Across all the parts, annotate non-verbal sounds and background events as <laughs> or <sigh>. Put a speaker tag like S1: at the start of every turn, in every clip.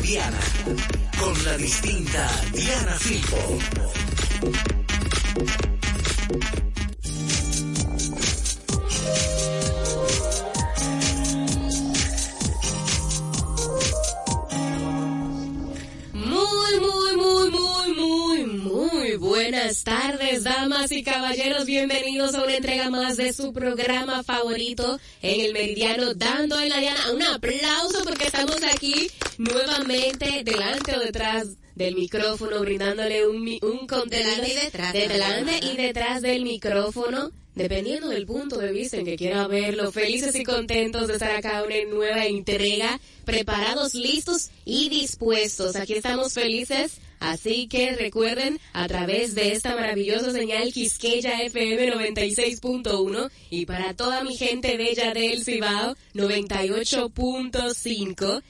S1: Diana. Con la distinta Diana Filpo.
S2: Buenas tardes, damas y caballeros. Bienvenidos a una entrega más de su programa favorito en el Meridiano, dando en la diana un aplauso porque estamos aquí nuevamente delante o detrás del micrófono, brindándole un, un contenido
S3: Delante y detrás,
S2: de delante y detrás del micrófono. Dependiendo del punto de vista en que quiera verlo, felices y contentos de estar acá en una nueva entrega, preparados, listos y dispuestos. Aquí estamos felices, así que recuerden a través de esta maravillosa señal Quisqueya FM 96.1 y para toda mi gente bella del Cibao 98.5.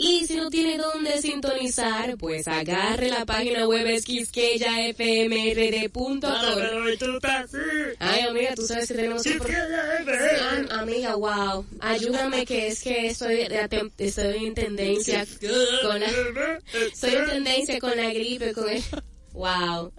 S2: Y si no tiene dónde sintonizar, pues agarre la página web es quisqueyafmrd.com. Ay, amiga, tú sabes que tenemos que... pro- Ay, amiga, wow. Ayúdame que es que estoy, estoy en tendencia con la... Estoy en tendencia con la gripe, con el... Wow.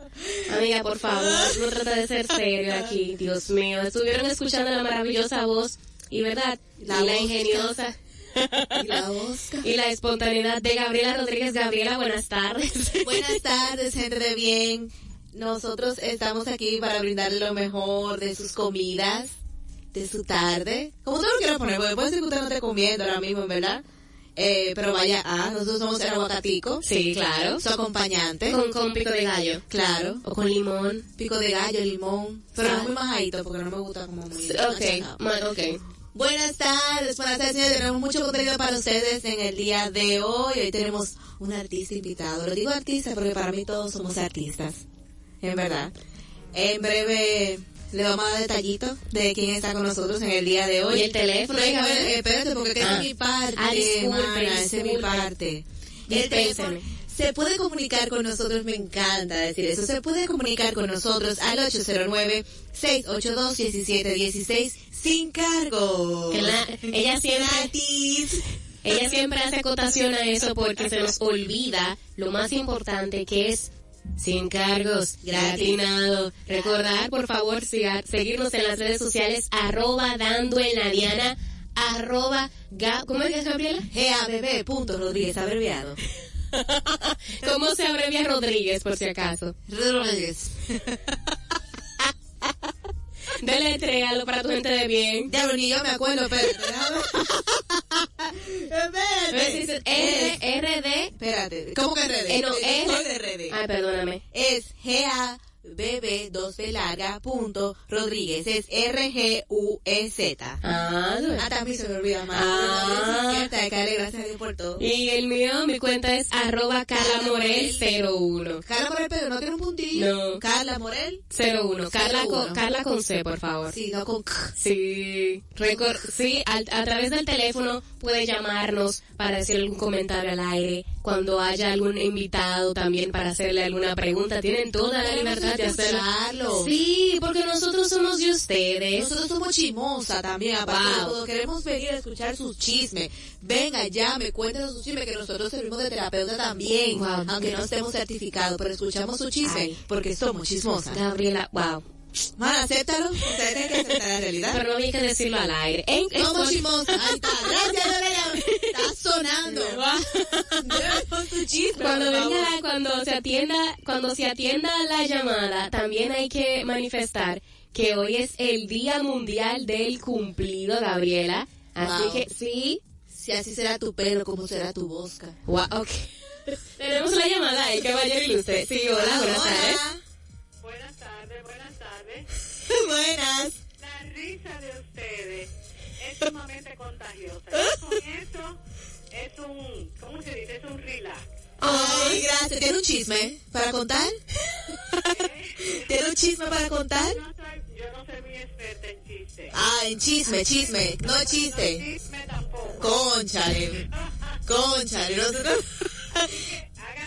S2: Amiga, por favor, no trata de ser serio aquí, Dios mío. Estuvieron escuchando la maravillosa voz y, ¿verdad?
S3: La
S2: y la
S3: voz.
S2: ingeniosa <laughs>
S3: Y la voz.
S2: y la espontaneidad de Gabriela Rodríguez. Gabriela, buenas tardes. <laughs>
S3: Buenas tardes, gente de bien. Nosotros estamos aquí para brindarle lo mejor de sus comidas, de su tarde. Como usted lo quiera poner, porque puede ser que usted no esté comiendo ahora mismo, ¿verdad? Eh, pero vaya, ah, nosotros somos el aguacatico,
S2: Sí, claro.
S3: su acompañante,
S2: Con, con pico de gallo.
S3: claro,
S2: O con limón.
S3: pico de gallo, limón, pero no
S2: Ah.
S3: muy majadito porque no me gusta como muy...
S2: Ok,
S3: machacado.
S2: ok.
S3: Buenas tardes, buenas tardes, señores. Tenemos mucho contenido para ustedes en el día de hoy. Hoy tenemos un artista invitado. Lo digo artista porque para mí todos somos artistas. En verdad. En breve le vamos a dar detallitos de quién está con nosotros en el día de hoy.
S2: Y el teléfono,
S3: No,
S2: hija,
S3: espérate,
S2: ¿verdad?
S3: espérate, porque
S2: Ah.
S3: es mi parte.
S2: Ah, disculpe,
S3: esa es mi
S2: disculpe.
S3: parte. El
S2: Dispénseme.
S3: teléfono se puede comunicar con nosotros, me encanta decir eso. Se puede comunicar con nosotros al 809-682-1716 sin cargo.
S2: La- ella siempre-
S3: Gratis.
S2: Ella siempre hace acotación a eso porque se nos olvida lo más importante que es sin cargos, gratinado. Recordar, por favor, siga- seguirnos en las redes sociales, arroba dando en la diana, arroba, ga- ¿cómo es que es Gabriela?
S3: GABB, Rodríguez, abreviado.
S2: ¿Cómo se abrevia Rodríguez, por si acaso?
S3: Rodríguez.
S2: Deletréalo para tu gente de bien.
S3: Diablo, ni yo me acuerdo.
S2: ¿Ves?
S3: Espérate.
S2: Dices R, R, D.
S3: Espérate, ¿cómo que RD?
S2: Eh, no,
S3: RD.
S2: Ay, perdóname.
S3: es GABB 2 B larga punto Rodríguez es R G U E Z.
S2: Ah,
S3: Ah, también se me olvida más.
S2: Ah.
S3: Ah. Cierta, Kale, gracias a Dios por todo.
S2: Y el mío, mi cuenta es arroba Carla Morel 01.
S3: Carla Morel, pero no tiene un puntillo.
S2: No.
S3: Carla Morel.
S2: 01. Carla con,
S3: 01.
S2: Carla con C, por favor.
S3: Sí, no con K.
S2: Sí, recor- sí al- a través del teléfono puede llamarnos para decir algún comentario al aire, cuando haya algún invitado también para hacerle alguna pregunta, tienen toda la libertad Sí, porque nosotros somos de ustedes.
S3: Nosotros somos chimosa también, aparte de
S2: Wow.
S3: todo. Queremos venir a escuchar sus chismes. Venga, llame, cuéntenos sus chismes, que nosotros servimos de terapeuta también.
S2: Wow.
S3: Aunque no estemos certificados, pero escuchamos su chisme,
S2: Ay.
S3: porque somos chismosas.
S2: Gabriela, wow.
S3: Man, acéptalo. Ustedes tienen que aceptar la realidad.
S2: Pero no había que decirlo al aire. En, en-
S3: Somos. Ahí está. <laughs> Gracias, Lorena. Está sonando. Con tu chisme.
S2: cuando venga cuando se atienda cuando se atienda la llamada también hay que manifestar que hoy es el día mundial del cumplido Gabriela así
S3: Wow.
S2: que sí
S3: Si así será tu pelo, como será tu bosca.
S2: wow, ok. <laughs> tenemos la llamada el caballero ilustre sí hola buenas tardes
S4: tardes. <laughs> Buenas. La risa de ustedes es sumamente contagiosa. Con es un, ¿cómo se dice? Es un relax.
S3: Ay, gracias. ¿Tiene un chisme para contar? <laughs> ¿Tiene un chisme para contar?
S4: Yo no soy, yo no soy muy experta en chistes.
S3: Ah, en chisme, chisme, no chiste.
S4: Chisme tampoco.
S3: Conchale, <laughs> conchale, nosotros...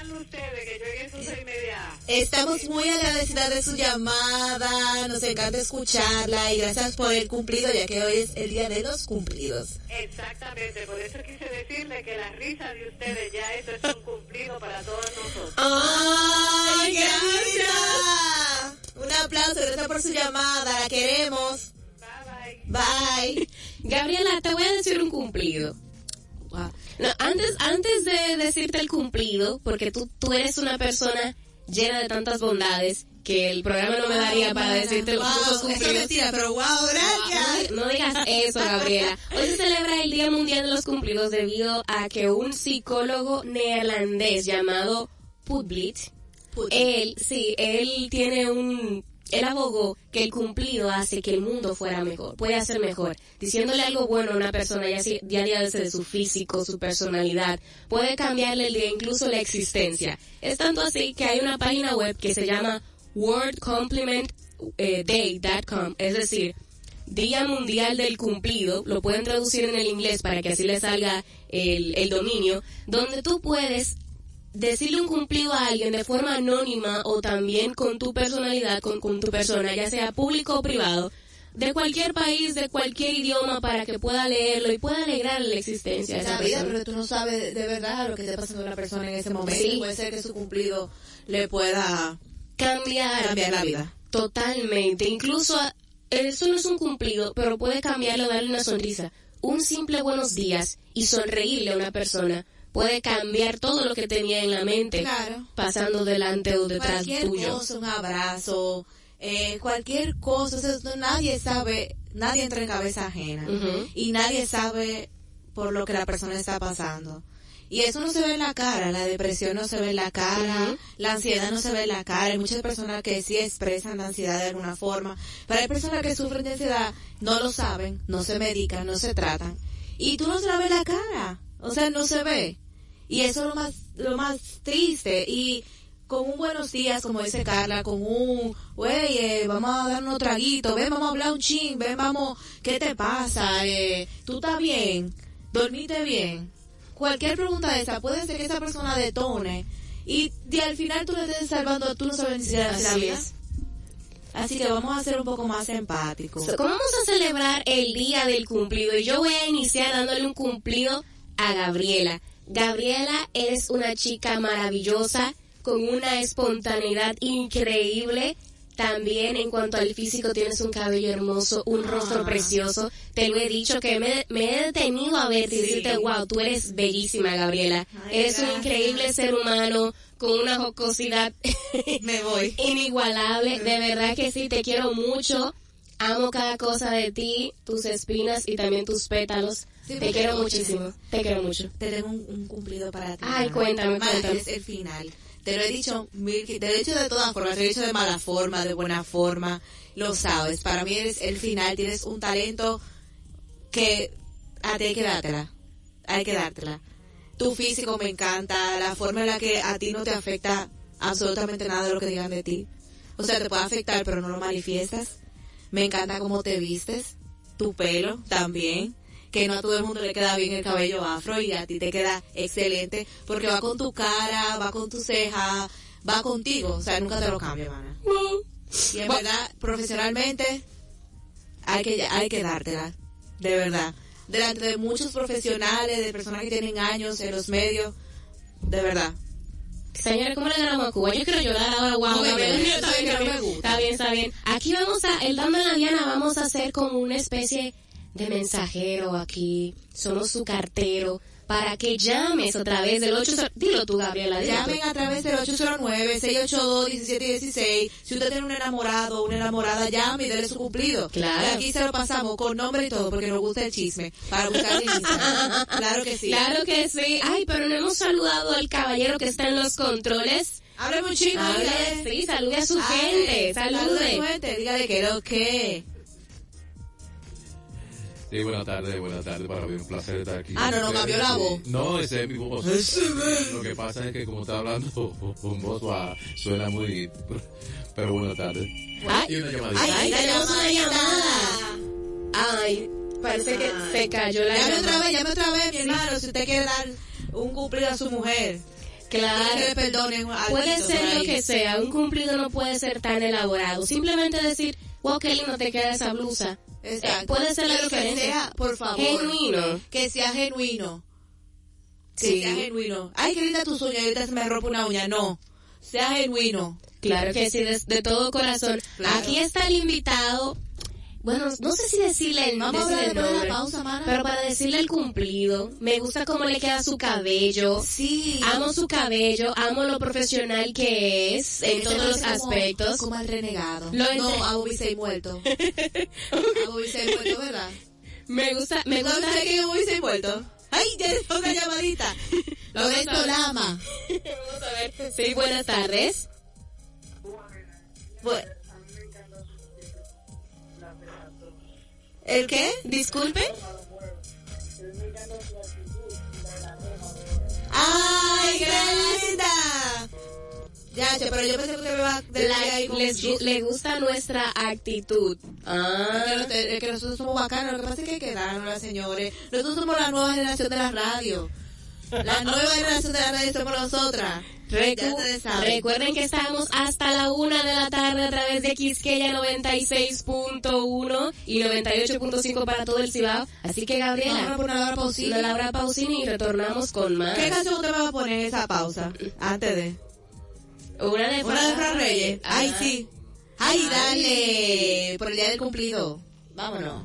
S4: Háganlo ustedes, que yo en eso soy media.
S3: Estamos muy agradecidas de su llamada, nos encanta escucharla y gracias por el cumplido, ya que hoy es el día de los cumplidos.
S4: Exactamente, por eso quise decirle que la risa de ustedes ya eso es un cumplido para todos nosotros.
S3: ¡Ay, gracias! Un aplauso, gracias por su llamada, la queremos.
S4: Bye bye.
S3: Bye. <laughs>
S2: Gabriela, te voy a decir un cumplido. Wow. No, antes, antes de decirte el cumplido, porque tú, tú eres una persona llena de tantas bondades que el programa no me daría para decirte los
S3: wow, eso es
S2: cumplidos.
S3: mentira, pero wow, gracias.
S2: No digas eso, Gabriela. Hoy se celebra el Día Mundial de los Cumplidos debido a que un psicólogo neerlandés llamado Putblit, él, sí, él tiene un, él abogó que el cumplido hace que el mundo fuera mejor, puede hacer mejor, diciéndole algo bueno a una persona, ya sea de su físico, su personalidad, puede cambiarle el día, incluso la existencia. Es tanto así que hay una página web que se llama wordcomplimentday.com, es decir, Día Mundial del Cumplido, lo pueden traducir en el inglés para que así le salga el dominio, donde tú puedes decirle un cumplido a alguien de forma anónima o también con tu personalidad, con, con tu persona, ya sea público o privado, de cualquier país, de cualquier idioma, para que pueda leerlo y pueda alegrar la existencia de esa
S3: vida,
S2: persona.
S3: pero tú no sabes de verdad lo que esté pasando a la persona en ese momento.
S2: Sí.
S3: Puede ser que su cumplido le pueda
S2: Cambiar,
S3: cambiar la vida.
S2: Totalmente. Incluso a- eso no es un cumplido, pero puede cambiarlo, darle una sonrisa. Un simple buenos días y sonreírle a una persona puede cambiar todo lo que tenía en la mente,
S3: Claro.
S2: pasando delante o detrás
S3: cualquier
S2: tuyo.
S3: cosa, un abrazo, eh, cualquier cosa, o sea, no- nadie sabe, nadie entra en cabeza ajena y nadie sabe por lo que la persona está pasando. Y eso no se ve en la cara, la depresión no se ve en la cara, la ansiedad no se ve en la cara. Hay muchas personas que sí expresan la ansiedad de alguna forma, pero hay personas que sufren de ansiedad, no lo saben, no se medican, no se tratan. Y tú no se la ves en la cara, o sea, no se ve. Y eso es lo más, lo más triste. Y con un buenos días, como dice Carla, con un, güey, eh, vamos a dar unos traguitos, ven, vamos a hablar un ching, ven, vamos, ¿qué te pasa? Eh, ¿Tú estás bien? ¿Dormiste bien? Cualquier pregunta de esa puede ser que esa persona detone y de al final tú le estés salvando, tú no sabes ni siquiera si la
S2: Así
S3: vida. Así que vamos a ser un poco más empáticos.
S2: So, ¿Cómo vamos a celebrar el día del cumplido? Y yo voy a iniciar dándole un cumplido a Gabriela. Gabriela es una chica maravillosa, con una espontaneidad increíble. También en cuanto al físico tienes un cabello hermoso, un rostro precioso. Te lo he dicho que me, me he detenido a verte y
S3: Sí.
S2: decirte, wow, tú eres bellísima, Gabriela.
S3: Ay,
S2: eres un increíble ser humano con una jocosidad
S3: Me voy. <laughs>
S2: inigualable. De verdad que sí, te quiero mucho. Amo cada cosa de ti, tus espinas y también tus pétalos.
S3: Sí,
S2: te quiero muchísimo. Te quiero mucho.
S3: Te tengo un, un cumplido para ti.
S2: Ay, cuéntame, cuéntame.
S3: Es el final. Te lo he dicho mil, te lo he dicho de todas formas, te lo he dicho de mala forma, de buena forma, lo sabes. Para mí eres el final, tienes un talento que a ti hay que dártela, hay que dártela. Tu físico me encanta, la forma en la que a ti no te afecta absolutamente nada de lo que digan de ti. O sea, te puede afectar, pero no lo manifiestas. Me encanta cómo te vistes, tu pelo también, que no a todo el mundo le queda bien el cabello afro y a ti te queda excelente porque va con tu cara, va con tu ceja, va contigo, o sea, nunca te lo cambia, mana. Y en verdad, profesionalmente, hay que, hay que dártela, de verdad. Delante de muchos profesionales, de personas que tienen años en los medios, de verdad.
S2: Señores, ¿cómo le ganamos a Cuba? Yo quiero llorar ahora, wow.
S3: No, bebé, está bien, me gusta.
S2: Está bien, está bien. Aquí vamos a, el Dame la Diana, vamos a hacer como una especie de mensajero aquí. Somos su cartero. Para que llames otra vez del 8... Dilo tú, Gabriela. dilo.
S3: Llamen a través del 809-682-1716. Si usted tiene un enamorado o una enamorada, llame y dele su cumplido.
S2: Claro.
S3: Y aquí se lo pasamos con nombre y todo, porque nos gusta el chisme. Para buscar. <laughs> Claro que sí.
S2: Claro que sí. Ay, pero no hemos saludado al caballero que está en los controles.
S3: Hábleme un chingo,
S2: Hable, sí, salude a su
S3: Hable,
S2: gente.
S3: salude a su
S2: Salude.
S3: gente, dígale que lo que.
S5: Sí, buenas tardes, buenas tardes. Para mí un placer estar aquí.
S3: Ah, no, no, cambió la voz.
S5: No, ese es mi voz. Lo que pasa es que como está hablando <laughs> con voz suena muy... <laughs> Pero buenas tardes.
S2: Ay.
S5: y una llamadita.
S2: Ay, tenemos una llamada. Ay, parece que se cayó la
S3: Llame otra
S2: llamada.
S3: vez, llame otra vez, mi hermano, si usted quiere dar un cumplido a su mujer.
S2: Claro.
S6: Que algo
S2: Puede ser lo que sea, un cumplido no puede ser tan elaborado. Simplemente decir, wow, qué lindo te queda esa blusa.
S6: Exacto.
S2: Eh, puede ser la
S6: que
S2: diferencia.
S6: sea, por favor.
S2: Genuino.
S6: Que sea genuino. Que
S2: Sí.
S6: sea genuino. Ay, qué linda tus uñas, ahorita se me rompe una uña. No. Sea genuino.
S2: Claro que sí, de, de todo corazón.
S6: Claro.
S2: Aquí está el invitado. Bueno, no sé si decirle el,
S6: Vamos a hablar de la
S2: nombre,
S6: pausa, mana.
S2: pero para decirle el cumplido, me gusta cómo le queda su cabello.
S6: Sí.
S2: Amo su cabello, amo lo profesional que es en todos los aspectos.
S6: Como el renegado.
S2: Lo
S6: no, a Bobby se muerto. <laughs> a Bobby se muerto, ¿verdad?
S2: Me gusta, me
S6: ¿No
S2: gusta.
S6: sabes que Bobby se muerto? Ay, ya es otra llamadita. <laughs> Lorenzo Lama. <laughs>
S2: Vamos a ver. Sí, buenas tardes.
S6: Bu- ¿El qué?
S2: Disculpe.
S6: ¡Ay, linda! Ya, che, pero yo pensé que usted me va a
S2: les, le gusta nuestra actitud. Ah,
S6: que, que nosotros somos bacanos, lo que pasa es que hay que quedarnos, señores. Nosotros somos la nueva generación de la radio. La nueva generación de la radio nosotras.
S2: recu-
S6: Ya ustedes saben.
S2: recuerden que estamos hasta la una de la tarde a través de Quisqueya 96.1 y 98.5 para todo el Cibao. Así que
S6: Vamos a
S2: Gabriela,
S6: poner la hora pausita.
S2: una Laura Pausini y retornamos con más.
S6: ¿Qué canción usted me va a poner en esa pausa? Antes de.
S2: Una de
S6: Una de Fran Reyes. Ay,
S2: Ajá.
S6: sí. Ay, dale. Por el día del cumplido. Vámonos.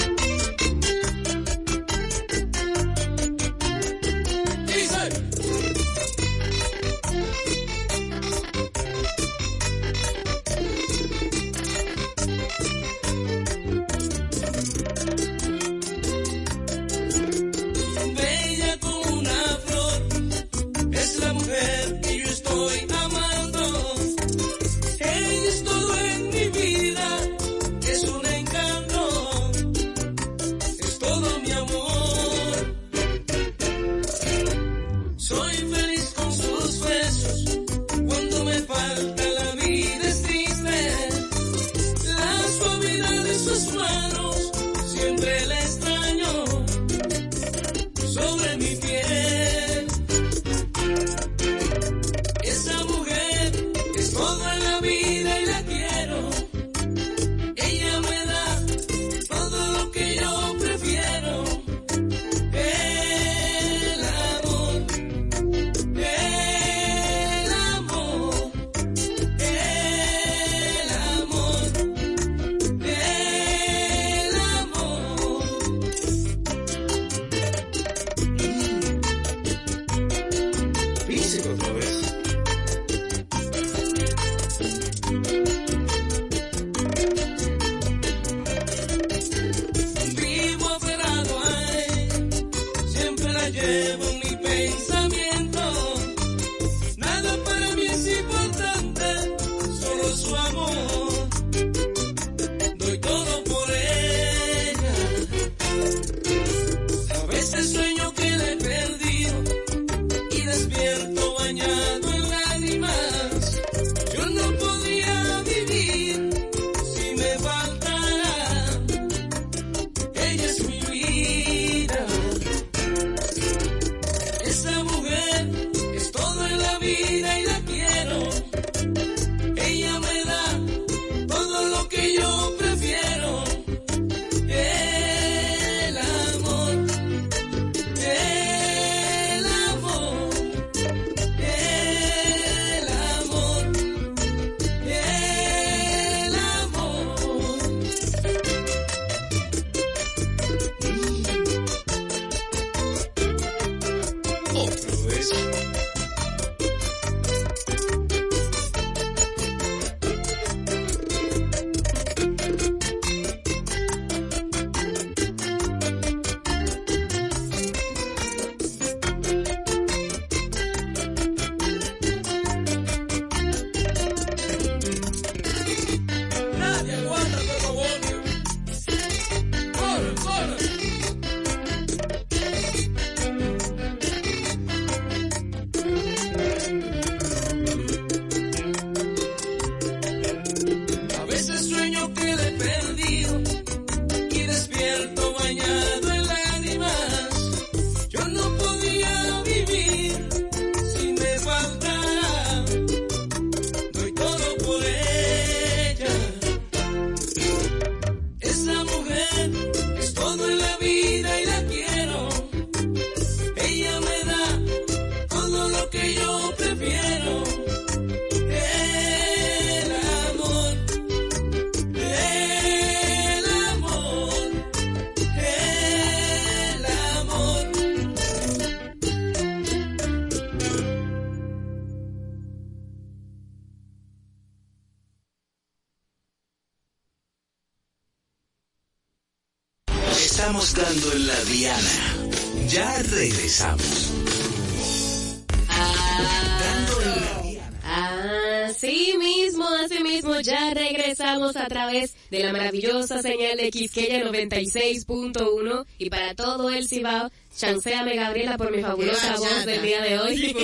S2: Quisqueya 96.1 y para todo el Cibao, chanceame Gabriela por mi fabulosa voz del día de hoy.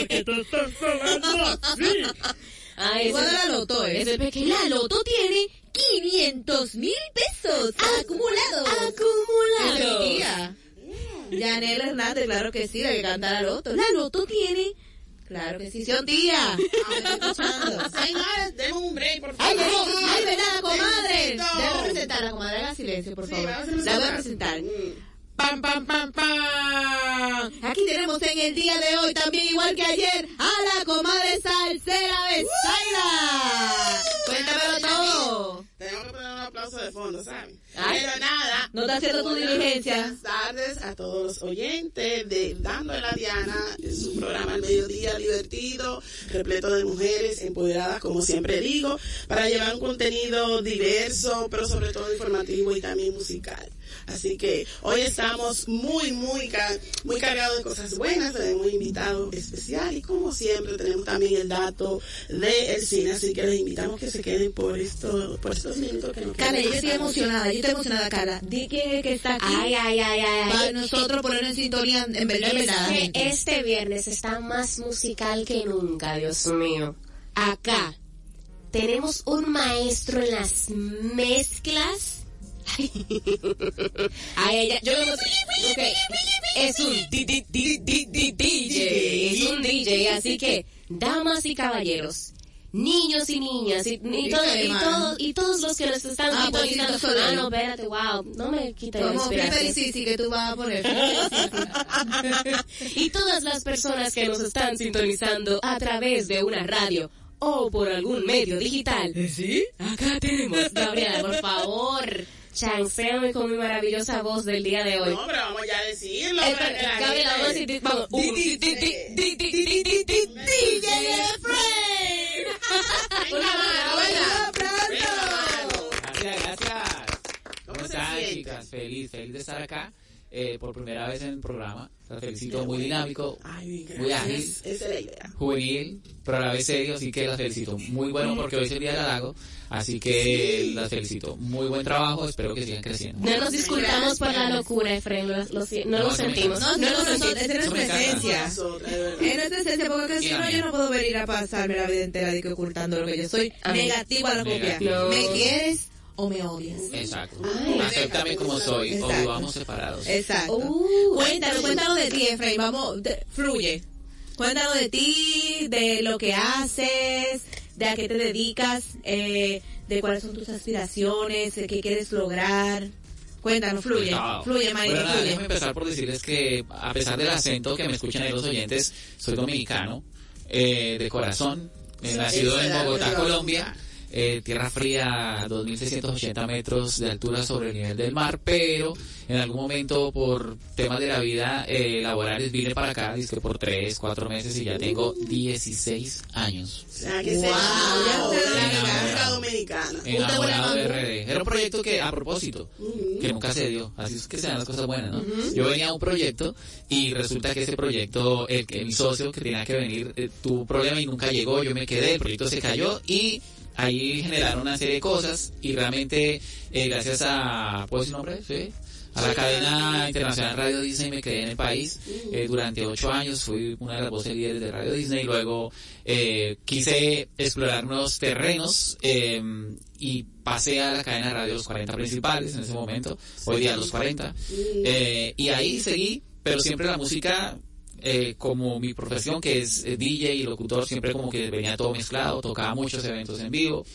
S2: Ay,
S3: Igual
S2: ese-
S3: la loto, ¿eh?
S2: ese pequeño
S3: La loto tiene 500 mil pesos acumulados.
S2: acumulado.
S3: Es mi tía. Yanela Hernández, claro que sí, la que canta la loto. La loto tiene. Claro que sí, son tía. Estoy escuchando. Presentar la comadre, haga silencio, por favor. La voy a
S7: presentar.
S3: presentar.
S7: Mm.
S3: Pam, pam, pam, pam. Aquí tenemos en el día de hoy, también igual que ayer,
S7: ¿saben?
S3: Ay.
S7: Pero nada.
S3: No está haciendo tu diligencia.
S7: Buenas tardes a todos los oyentes de Dando en la Diana, es un programa al mediodía divertido, repleto de mujeres empoderadas, como siempre digo, para llevar un contenido diverso, pero sobre todo informativo y también musical. Así que hoy estamos muy, muy, muy cargados de cosas buenas, tenemos un invitado especial y como siempre tenemos también el dato del cine, así que les invitamos que se queden por, esto, por estos minutos que nos.
S3: Carla, yo estoy emocionada, yo estoy emocionada, Carla. Di es el que está aquí.
S2: Ay, ay, ay, ay.
S3: Para nosotros ponernos en sintonía, en verdad, en
S2: Es
S3: verdad.
S2: que
S3: gente.
S2: este viernes está más musical que nunca, Dios mío. Acá tenemos un maestro en las mezclas. <laughs> Ay, ella, yo no sé. ok, Es un DJ. Es un DJ, así que, damas y caballeros. Niños y niñas, y, y,
S3: ¿Y
S2: todo- todos, y todos los que nos están
S3: Ah, pues,
S2: sintonizando. Ah, no, espérate, wow, no me quite la
S3: Como
S2: inspiración.
S3: que tú vas a poner. <laughs>
S2: y todas las personas que nos están sintonizando a través de una radio o por algún medio digital. ¿Sí? Acá tenemos. Gabriela, por favor, chanceo con mi maravillosa voz del día de hoy.
S7: No, pero vamos ya a decirlo.
S2: Vamos. DJ
S7: Una mano,
S3: pronto.
S8: Gracias, gracias.
S7: ¿Cómo
S8: están, chicas? Feliz, feliz de estar acá eh, por primera vez en el programa. La felicito muy dinámico,
S7: Ay,
S8: muy ágil,
S7: Esa es la idea.
S8: juvenil, pero a la vez serio, así que las felicito. Muy bueno porque hoy es el día del halago, así que las felicito. Muy buen trabajo, espero que sigan creciendo.
S2: No nos disculpamos por la locura, Efraín, lo, lo no
S8: No,
S2: lo sentimos.
S3: No,
S2: No
S3: no,
S2: lo
S3: nosotros,
S2: sentimos.
S3: esa es nuestra
S8: encanta.
S3: esencia.
S7: Nosotras, de verdad.
S3: Es nuestra esencia, porque si
S8: la
S3: no, yo no puedo venir a pasarme la vida entera de que ocultando lo que yo soy. Negativa a la copia. ¿Me quieres o me odias?
S8: Exacto.
S2: Ay.
S8: Acéptame como soy, o
S3: Exacto.
S8: vivamos separados.
S3: Exacto.
S2: Uh,
S3: cuéntanos, cuéntanos de ti, Efraín. Vamos, de- fluye. Cuéntanos de ti, de lo que haces, de a qué te dedicas, eh, de cuáles son tus aspiraciones, de qué quieres lograr. Cuéntanos, fluye.
S8: Chao.
S3: Fluye,
S8: Bueno,
S3: fluye.
S8: déjame empezar por decirles que a pesar del acento que me escuchan ahí los oyentes, soy dominicano, eh, de corazón, eh,
S7: Sí,
S8: nacido en Bogotá,
S7: algo
S8: Colombia, eh, tierra fría, 2.680 metros de altura sobre el nivel del mar, pero en algún momento por temas de la vida eh, laborales vine para acá, que por 3, 4 meses y ya tengo 16 años.
S7: O sea, que se
S3: Wow.
S7: de la Dominicana.
S8: enamorado de RD. Era un proyecto que, a propósito, que nunca se dio. Así es que se dan las cosas buenas, ¿no? Yo venía a un proyecto y resulta que ese proyecto, el que mi socio que tenía que venir, eh, tuvo un problema y nunca llegó. Yo me quedé, el proyecto se cayó y ahí generaron una serie de cosas y realmente, eh, gracias a, ¿puedo decir nombre? Sí. A la cadena internacional Radio Disney me quedé en el país eh, durante ocho años, fui una de las voces líderes de Radio Disney, luego eh, quise explorar nuevos terrenos eh, y pasé a la cadena de radio Los 40 principales en ese momento, hoy día Los 40, eh, y ahí seguí, pero siempre la música eh, como mi profesión que es eh, DJ y locutor, siempre como que venía todo mezclado, tocaba muchos eventos en vivo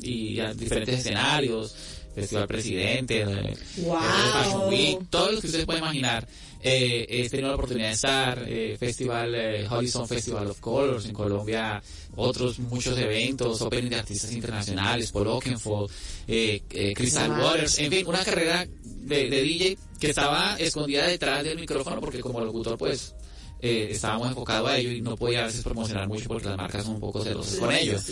S8: y a diferentes escenarios, Festival Presidente, eh,
S3: Wow.
S8: eh, Fashion Week, todo lo que ustedes pueden imaginar. Eh, he tenido la oportunidad de estar, eh, Festival, eh, Horizon Festival of Colors en Colombia, otros muchos eventos, opening de artistas internacionales, Paul Oakenfold, Crystal Waters, en fin, una carrera de, de DJ que estaba escondida detrás del micrófono porque como locutor pues eh, estábamos enfocados a ello y no podía a veces promocionar mucho porque las marcas son un poco celosas con ellos.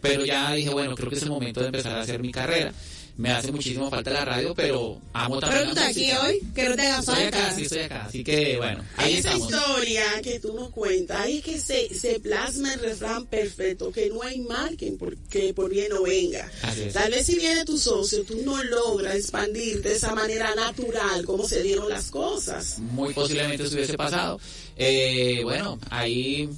S8: Pero ya dije, bueno, creo que es el momento de empezar a hacer mi carrera. Me hace muchísimo falta la radio, pero amo también
S3: Pero tú estás aquí hoy, que no te haga
S8: Estoy
S3: falta.
S8: acá, sí, estoy acá. Así que, bueno, ahí
S7: Esa
S8: estamos.
S7: historia que tú nos cuentas, ahí es que se, se plasma el refrán perfecto, que no hay mal que por, que por bien no venga. Tal vez si viene tu socio, tú no logras expandirte de esa manera natural como se dieron las cosas.
S8: muy posiblemente se hubiese pasado. Eh, bueno, ahí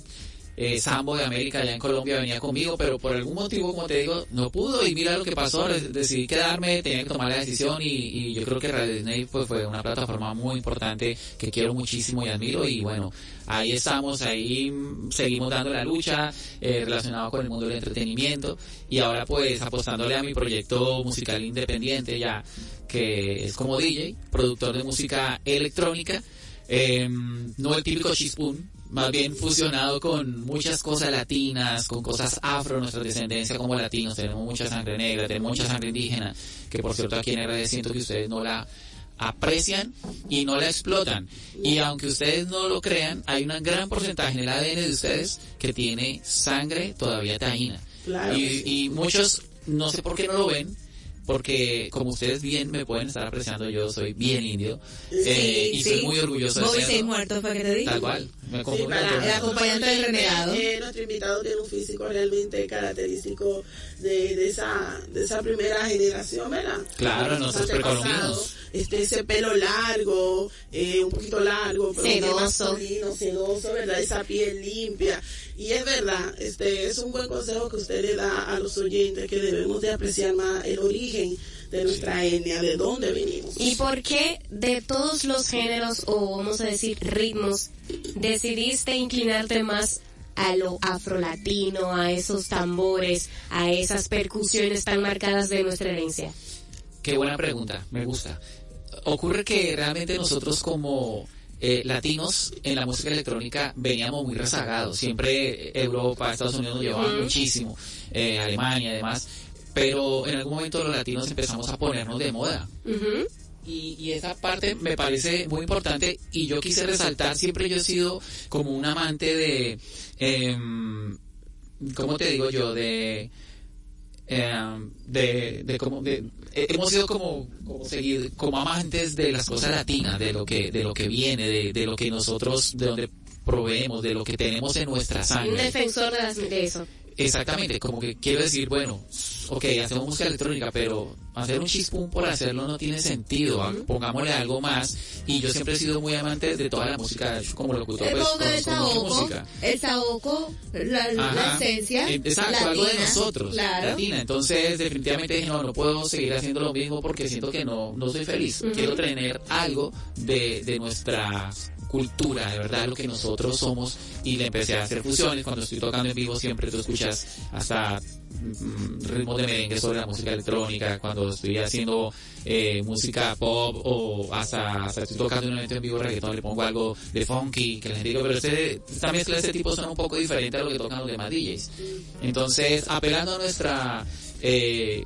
S8: eh, Sambo de América allá en Colombia venía conmigo, pero por algún motivo, como te digo, no pudo y mira lo que pasó, de- decidí quedarme, tenía que tomar la decisión y, y yo creo que Radio Disney pues, fue una plataforma muy importante que quiero muchísimo y admiro y bueno, ahí estamos, ahí mm, seguimos dando la lucha eh, relacionado con el mundo del entretenimiento y ahora pues apostándole a mi proyecto musical independiente ya que es como DJ, productor de música electrónica, eh, no el típico chispún, más bien fusionado con muchas cosas latinas, con cosas afro, nuestra descendencia como latinos, tenemos mucha sangre negra, tenemos mucha sangre indígena, que por cierto aquí en RD siento que ustedes no la aprecian y no la explotan. Y aunque ustedes no lo crean, hay un gran porcentaje en el ADN de ustedes que tiene sangre todavía taína.
S7: Claro
S8: y, y muchos no sé por qué no lo ven, porque como ustedes bien me pueden estar apreciando, yo soy bien indio eh, y soy muy orgulloso de
S3: Bobby seis muertos fue que te dije.
S8: Tal cual. Me
S7: Sí, para-
S3: El acompañante del renegado.
S7: Eh, nuestro invitado tiene un físico realmente característico de, de esa de esa primera generación, ¿verdad?
S8: Claro,
S7: antepasados.
S8: precolombinos.
S7: Este, ese pelo largo, eh, un poquito largo, pero
S3: Sedoso.
S7: masculino, sedoso, ¿verdad? Esa piel limpia. Y es verdad, este es un buen consejo que usted le da a los oyentes que debemos de apreciar más el origen de nuestra etnia, de dónde venimos.
S2: ¿Y por qué de todos los géneros o vamos a decir ritmos decidiste inclinarte más a lo afrolatino, a esos tambores, a esas percusiones tan marcadas de nuestra herencia?
S8: Qué buena pregunta, me gusta. Ocurre que realmente nosotros como eh, latinos en la música electrónica veníamos muy rezagados. Siempre Europa, Estados Unidos nos llevaban muchísimo, eh, Alemania además, pero en algún momento los latinos empezamos a ponernos de moda. Y, y esa parte me parece muy importante y yo quise resaltar, siempre yo he sido como un amante de, em, ¿cómo te digo yo? De, em, de, de como, de, hemos sido como, como seguir, como amantes de las cosas latinas, de lo que, de lo que viene, de, de lo que nosotros, de donde proveemos, de lo que tenemos en nuestra
S2: Un
S8: sangre.
S2: defensor de, las, de eso.
S8: Exactamente, como que quiero decir, bueno, ok, hacemos música electrónica, pero hacer un chispum por hacerlo no tiene sentido, pongámosle algo más, y yo siempre he sido muy amante de toda la música, como locutor,
S3: El
S8: pues
S3: el saoco, el saoco, la, la esencia.
S8: Eh, Exacto, algo de
S3: latina,
S8: nosotros,
S3: Claro.
S8: latina. Entonces, definitivamente dije, no, no puedo seguir haciendo lo mismo porque siento que no, no soy feliz. Quiero tener algo de, de nuestra cultura, de verdad, lo que nosotros somos. Y le empecé a hacer fusiones. Cuando estoy tocando en vivo, siempre tú escuchas hasta mm, ritmos de merengue sobre la música electrónica. Cuando estoy haciendo eh, música pop o hasta, estoy tocando un evento en vivo reggaetón, le pongo algo de funky, que les digo, pero ese, esta mezcla de ese tipo son un poco diferente a lo que tocan los demás DJs. Entonces, apelando a nuestra, eh,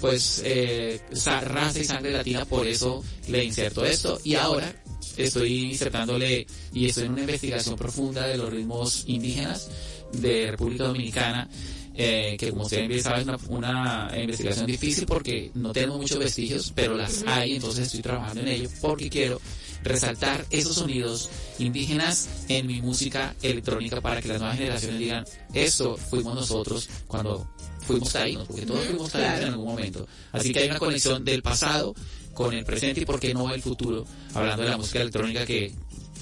S8: pues, eh, raza y sangre latina, por eso le inserto esto. Y ahora estoy insertándole y estoy en una investigación profunda de los ritmos indígenas de República Dominicana. eh, que como ustedes bien saben es una, una investigación difícil porque no tenemos muchos vestigios, pero las hay, entonces estoy trabajando en ello porque quiero resaltar esos sonidos indígenas en mi música electrónica para que las nuevas generaciones digan, eso fuimos nosotros cuando fuimos taínos, porque todos fuimos taínos en algún momento. Así que hay una conexión del pasado con el presente y por qué no el futuro, hablando de la música electrónica que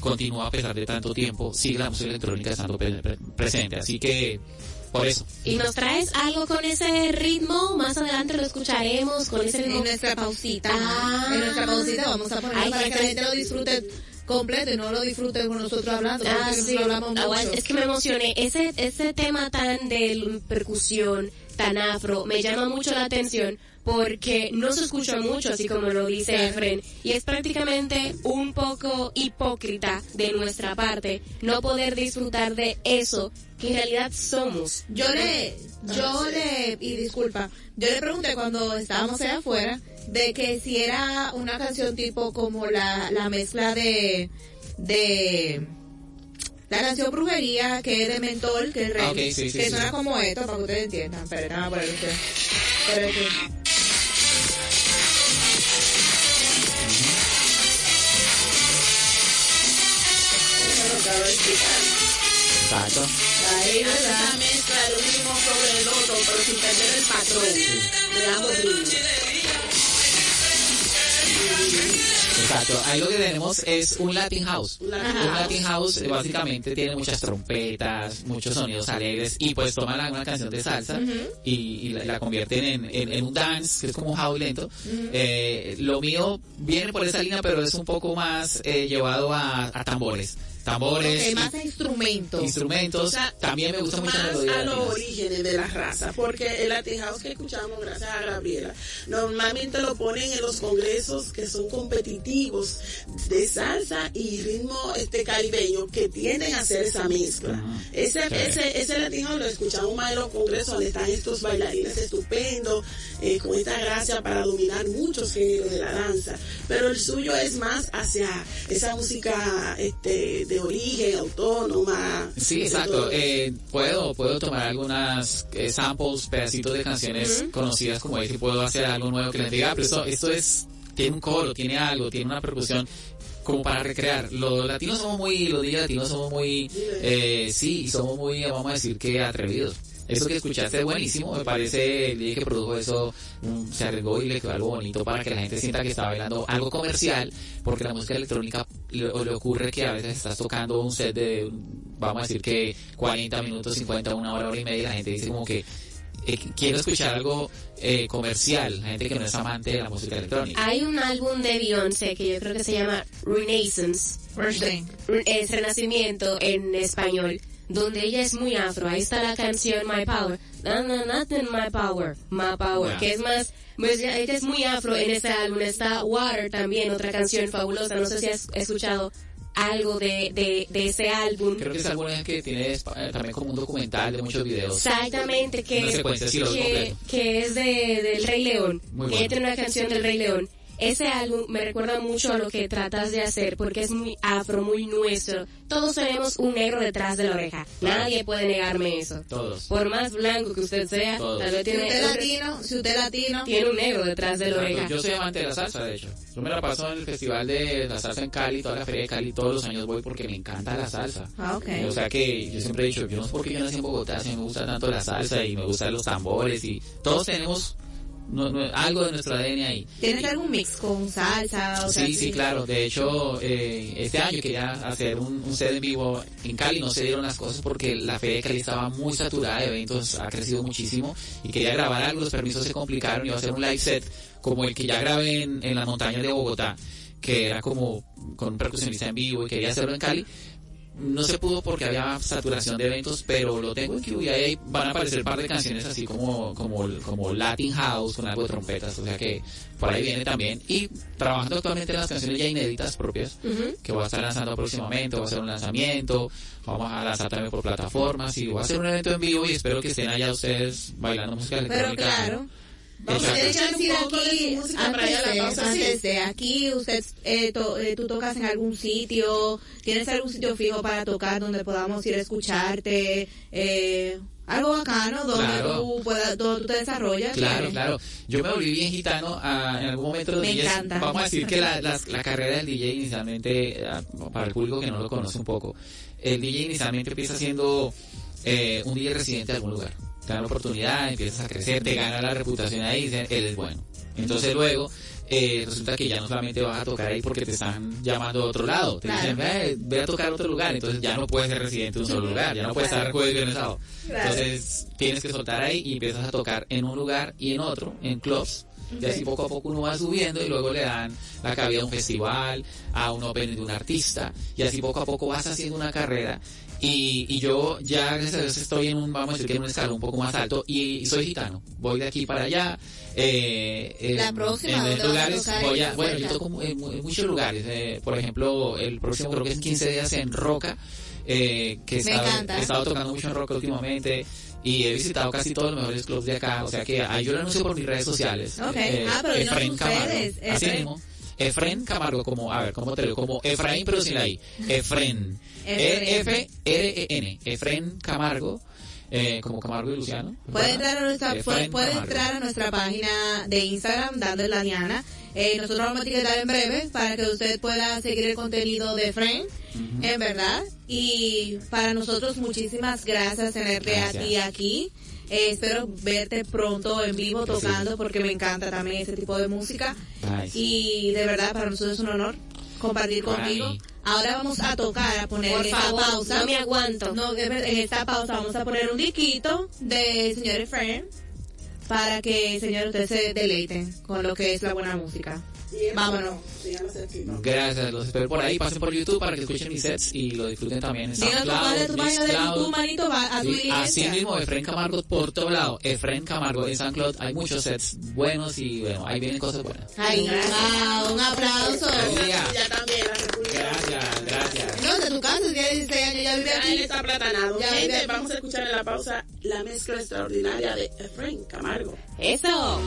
S8: continúa a pesar de tanto tiempo, sigue la música electrónica estando pre- pre- presente. Así que, por eso.
S2: ¿Y nos traes algo con ese ritmo? Más adelante lo escucharemos con ese ritmo.
S3: En nuestra pausita.
S2: Ah.
S3: En nuestra pausita vamos a ponerlo
S2: Ay,
S3: para que la gente lo disfrute completo y no lo disfrute con nosotros hablando.
S2: Ah, sí.
S3: nosotros hablamos
S2: Ah,
S3: mucho.
S2: es que me emocioné. Ese, ese tema tan de percusión, tan afro, me llama mucho la atención porque no se escucha mucho, así como lo dice. Efren. Y es prácticamente un poco hipócrita de nuestra parte no poder disfrutar de eso que en realidad somos.
S3: Yo le, yo le, y disculpa, yo le pregunté cuando estábamos allá afuera de que si era una canción tipo como la, la mezcla de, de, la canción Brujería, que es de Mentol, que es reggae,
S8: okay, sí,
S3: que
S8: sí,
S3: suena como esto, para que ustedes entiendan. Pero nada, por usted. Pero
S7: es que...
S8: Exacto.
S7: Ahí está mezcla de un mismo sobre el otro, pero sin perder el patrón. Le damos brillo.
S8: Exacto. Ahí lo que tenemos es un Latin House.
S7: Un Latin House.
S8: Eh, básicamente tiene muchas trompetas, muchos sonidos alegres y pues toman la- una canción de salsa y, y la, la convierten en, en- en un dance que es como un house lento. Eh, lo mío viene por esa línea pero es un poco más eh, llevado a, a tambores. Tambores,
S3: Ok, más instrumentos.
S8: instrumentos.
S7: O sea,
S8: También me gusta mucho la
S7: más a los orígenes de la raza, porque el Latin House que escuchamos, gracias a Gabriela, normalmente lo ponen en los congresos que son competitivos de salsa y ritmo este caribeño que tienden a hacer esa mezcla. Ese,
S8: Sí.
S7: ese, ese Latin House lo escuchamos más en los congresos donde están estos bailarines estupendos, eh, con esta gracia para dominar muchos géneros de la danza, pero el suyo es más hacia esa música este, de origen, autónoma.
S8: Sí, exacto. Eh, puedo, puedo tomar algunas eh, samples, pedacitos de canciones conocidas como ese puedo hacer algo nuevo que les diga, "Ah, pero esto, esto es, tiene un coro, tiene algo, tiene una percusión como para recrear. Los latinos somos muy, los latinos somos muy, eh, sí, somos muy, vamos a decir que atrevidos. Eso que escuchaste es buenísimo, me parece el DJ que produjo eso mm, se arriesgó y le quedó algo bonito para que la gente sienta que está bailando algo comercial, porque la música electrónica le, le ocurre que a veces estás tocando un set de, vamos a decir que 40 minutos, 50, una hora, hora y media, y la gente dice como que eh, quiero escuchar algo eh, comercial, la gente que no es amante de la música electrónica.
S2: Hay un álbum de Beyoncé que yo creo que se llama Renaissance. Re- Es Renacimiento en español. Donde ella es muy afro. Ahí está la canción My Power. Na, na, nothing My Power. My Power.
S8: Ya.
S2: Que es más, pues ya- ella es muy afro en ese álbum. Está Water también, otra canción fabulosa. No sé si has escuchado algo de, de, de ese álbum.
S8: Creo que es algo que tiene eh, también como un documental de muchos videos.
S2: Exactamente, que, que, que es de, del Rey León.
S8: Muy
S2: que
S8: bueno.
S2: tiene una canción del Rey León. Ese álbum me recuerda mucho a lo que tratas de hacer porque es muy afro, muy nuestro. Todos tenemos un negro detrás de la oreja. Nadie puede negarme eso.
S8: Todos.
S2: Por más blanco que usted sea,
S8: Todos.
S2: tal vez
S3: Si
S2: tiene,
S3: usted es latino, si usted latino,
S2: tiene un negro detrás de la
S8: Exacto.
S2: oreja.
S8: Yo soy amante de la salsa, de hecho. Yo me la paso en el festival de la salsa en Cali, toda la feria de Cali, todos los años voy porque me encanta la salsa.
S3: Ah, ok.
S8: O sea que yo siempre he dicho, yo no sé por qué yo nací en Bogotá, si me gusta tanto la salsa y me gustan los tambores y todos tenemos no- no- algo de nuestro ADN ahí.
S3: ¿tienes algún mix con salsa? O
S8: Sí, sí, claro. De hecho, eh, este año quería hacer un, un set en vivo en Cali. No se dieron las cosas porque la feria de Cali estaba muy saturada de eventos, ha crecido muchísimo. Y quería grabar algo, los permisos se complicaron. Iba a hacer un live set como el que ya grabé en, en las montañas de Bogotá, que era como con un percusionista en vivo y quería hacerlo en Cali. No se pudo porque había saturación de eventos, pero lo tengo en queue y ahí van a aparecer un par de canciones así como, como, como Latin House con algo de trompetas, o sea que por ahí viene también. Y trabajando actualmente en las canciones ya inéditas propias, que voy a estar lanzando próximamente, voy a hacer un lanzamiento, vamos a lanzar también por plataformas y voy a hacer un evento en vivo y espero que estén allá ustedes bailando música
S3: Pero
S8: electrónica.
S3: claro.
S7: Vamos a
S3: decir
S7: de
S3: aquí, antes de, antes de aquí, usted, eh, to- eh, tú tocas en algún sitio, tienes algún sitio fijo para tocar donde podamos ir a escucharte, eh, algo bacano donde
S8: Claro.
S3: tú puedas, donde tú te desarrollas.
S8: Claro, claro. Yo me volví bien gitano ah, en algún momento
S3: Me
S8: DJs,
S3: encanta.
S8: Vamos a decir que la, la, la carrera del DJ inicialmente, ah, para el público que no lo conoce un poco, el DJ inicialmente empieza siendo eh, un DJ residente de algún lugar. Te dan la oportunidad, empiezas a crecer, te gana la reputación ahí y dicen, él es bueno. Entonces luego eh, resulta que ya no solamente vas a tocar ahí porque te están llamando a otro lado. Te dicen, ve, ve a tocar a otro lugar. Entonces ya no puedes ser residente de un solo lugar. Ya no puedes estar jueves, viernes, sábado. Entonces tienes que soltar ahí y empiezas a tocar en un lugar y en otro, en clubs. Y así poco a poco uno va subiendo y luego le dan la cabida a un festival, a un open de un artista. Y así poco a poco vas haciendo una carrera. Y, y yo ya, gracias a Dios, estoy en un, vamos a decir que en un escalón un poco más alto y, soy gitano. Voy de aquí para allá. Eh, eh,
S3: La próxima,
S8: en,
S3: ¿dónde vas a
S8: lugares, voy a,
S3: ¿En
S8: bueno, yo toco mu- en, mu- en muchos lugares. eh, por ejemplo, el próximo creo que es en 15 días en Roca. Eh, que he
S3: Me
S8: estado, he estado tocando mucho en Roca últimamente y he visitado casi todos los mejores clubs de acá. O sea que ahí yo lo anuncio por mis redes sociales.
S3: Ok. Ah, pero
S8: Efraín Camargo.
S3: ustedes,
S8: Así mismo. Efraín Camargo, como, a ver, ¿cómo te lo Como Efraín, pero sin la I. Efraín. E-F-R-E-N. Efraín Camargo. eh, como Camargo y Luciano.
S3: Puede entrar, a nuestra, puede, puede entrar a nuestra página de Instagram, dándole la Diana. Eh, nosotros vamos a etiquetar en breve para que usted pueda seguir el contenido de Fren, en verdad. Y para nosotros, muchísimas gracias tenerte a
S8: Gracias.
S3: ti aquí. Eh, espero verte pronto en vivo tocando porque me encanta también ese tipo de música.
S8: Sí.
S3: Y de verdad, para nosotros es un honor compartir
S8: Para
S3: contigo. Ahora vamos a tocar, a poner
S2: Por
S3: en esta
S2: favor,
S3: pausa.
S2: no me aguanto.
S3: No, en esta pausa vamos a poner un disquito de señores Friend para que, señores, ustedes se deleiten con lo que es la buena música. Vámonos.
S7: Aquí.
S8: Gracias, los espero por ahí. Pasen por YouTube para que escuchen mis sets y lo disfruten también en
S3: Diga tu tu página de. YouTube, manito, va a tu
S8: Sí, así mismo, Efren Camargo por todo lado. Efren Camargo en SoundCloud. Hay muchos sets buenos y bueno, ahí vienen cosas buenas.
S3: Ay, wow, un aplauso.
S8: Gracias.
S7: Ya también, la República
S8: Gracias, gracias.
S3: No, de tu casa, tiene 16 años, ya vive
S7: Ya él
S3: aquí.
S7: está platanado.
S3: Ya,
S7: Gente,
S3: ya.
S7: vamos a escuchar en la pausa la mezcla extraordinaria de Efraín Camargo.
S2: Eso.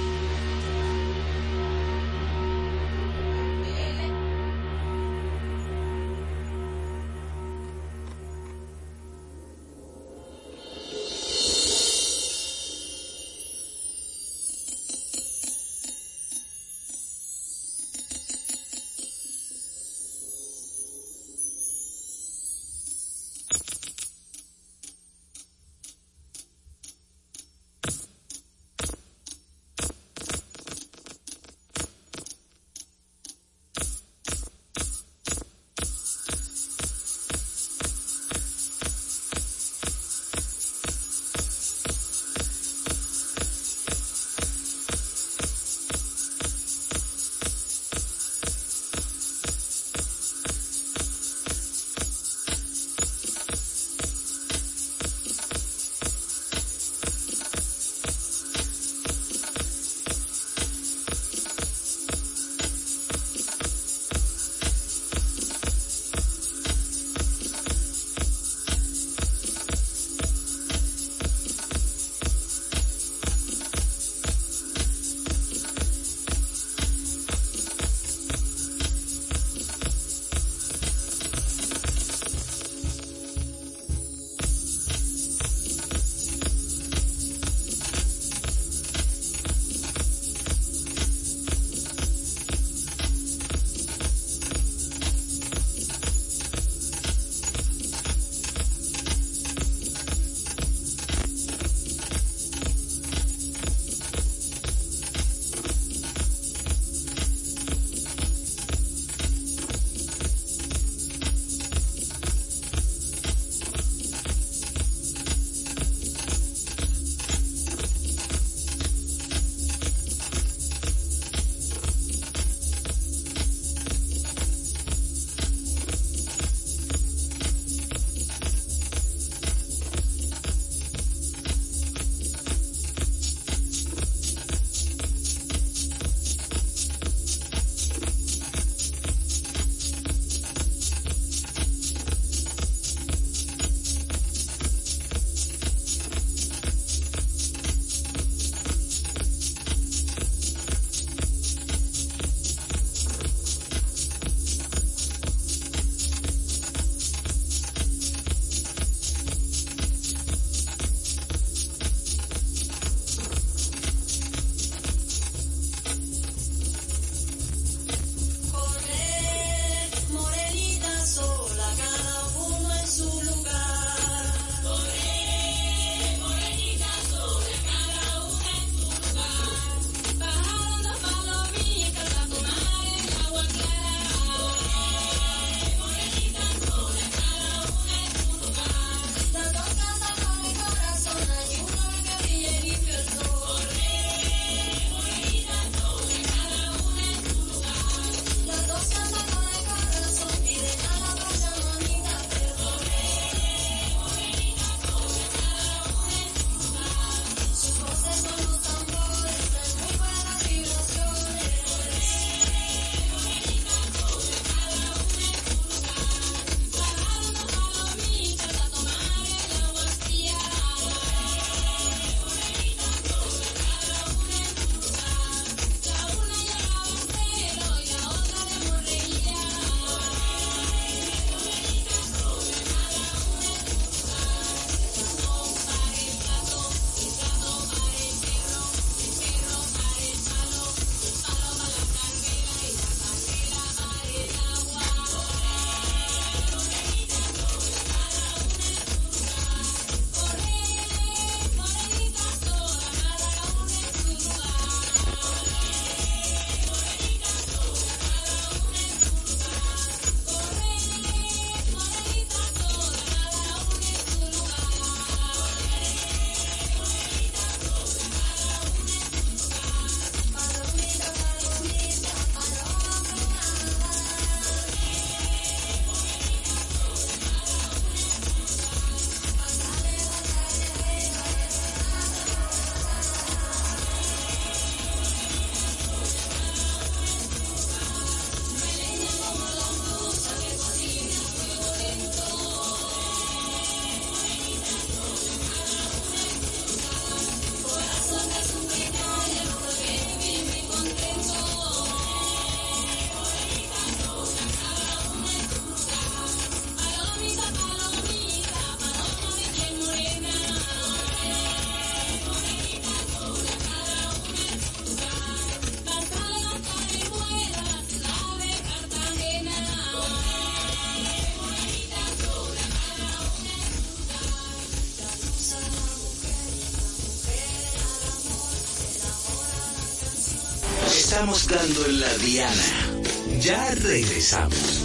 S1: Estamos dando en la diana. Ya regresamos.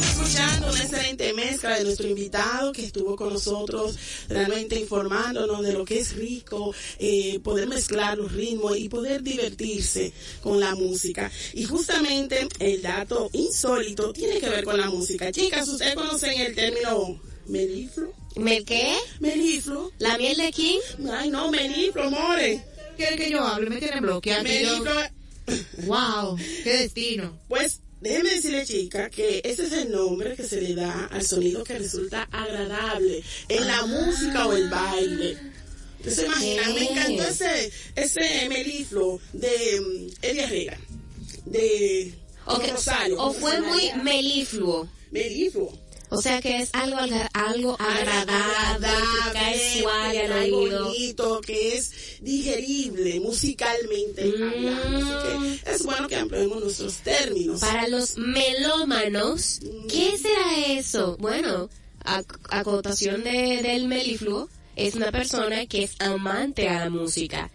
S7: escuchando una excelente mezcla de nuestro invitado que estuvo con nosotros realmente informándonos de lo que es rico, eh, poder mezclar los ritmos y poder divertirse con la música. Y justamente el dato insólito tiene que ver con la música. Chicas, ¿ustedes conocen el término melifluo?
S2: ¿Me qué?
S7: Melifluo.
S2: ¿La miel de quién?
S7: Ay, no, melifluo, more.
S3: ¿Quiere que yo hable? Me tienen bloqueado. que yo-. Wow, qué destino.
S7: Pues déjeme decirle, chica, que ese es el nombre que se le da al sonido que resulta agradable en la música o el baile. ¿Usted se imagina? Me encantó ese, ese de mm, Eddie Herrera, de
S2: O, que-
S7: Rosario.
S2: o fue muy melifluo.
S7: melifluo.
S2: O sea que es algo, algo agradable, que
S7: algo bonito, que es digerible musicalmente hablando. Así que es bueno que ampliemos nuestros términos.
S2: Para los melómanos, ¿qué será eso? Bueno, ac- acotación de, del melifluo es una persona que es amante a la música.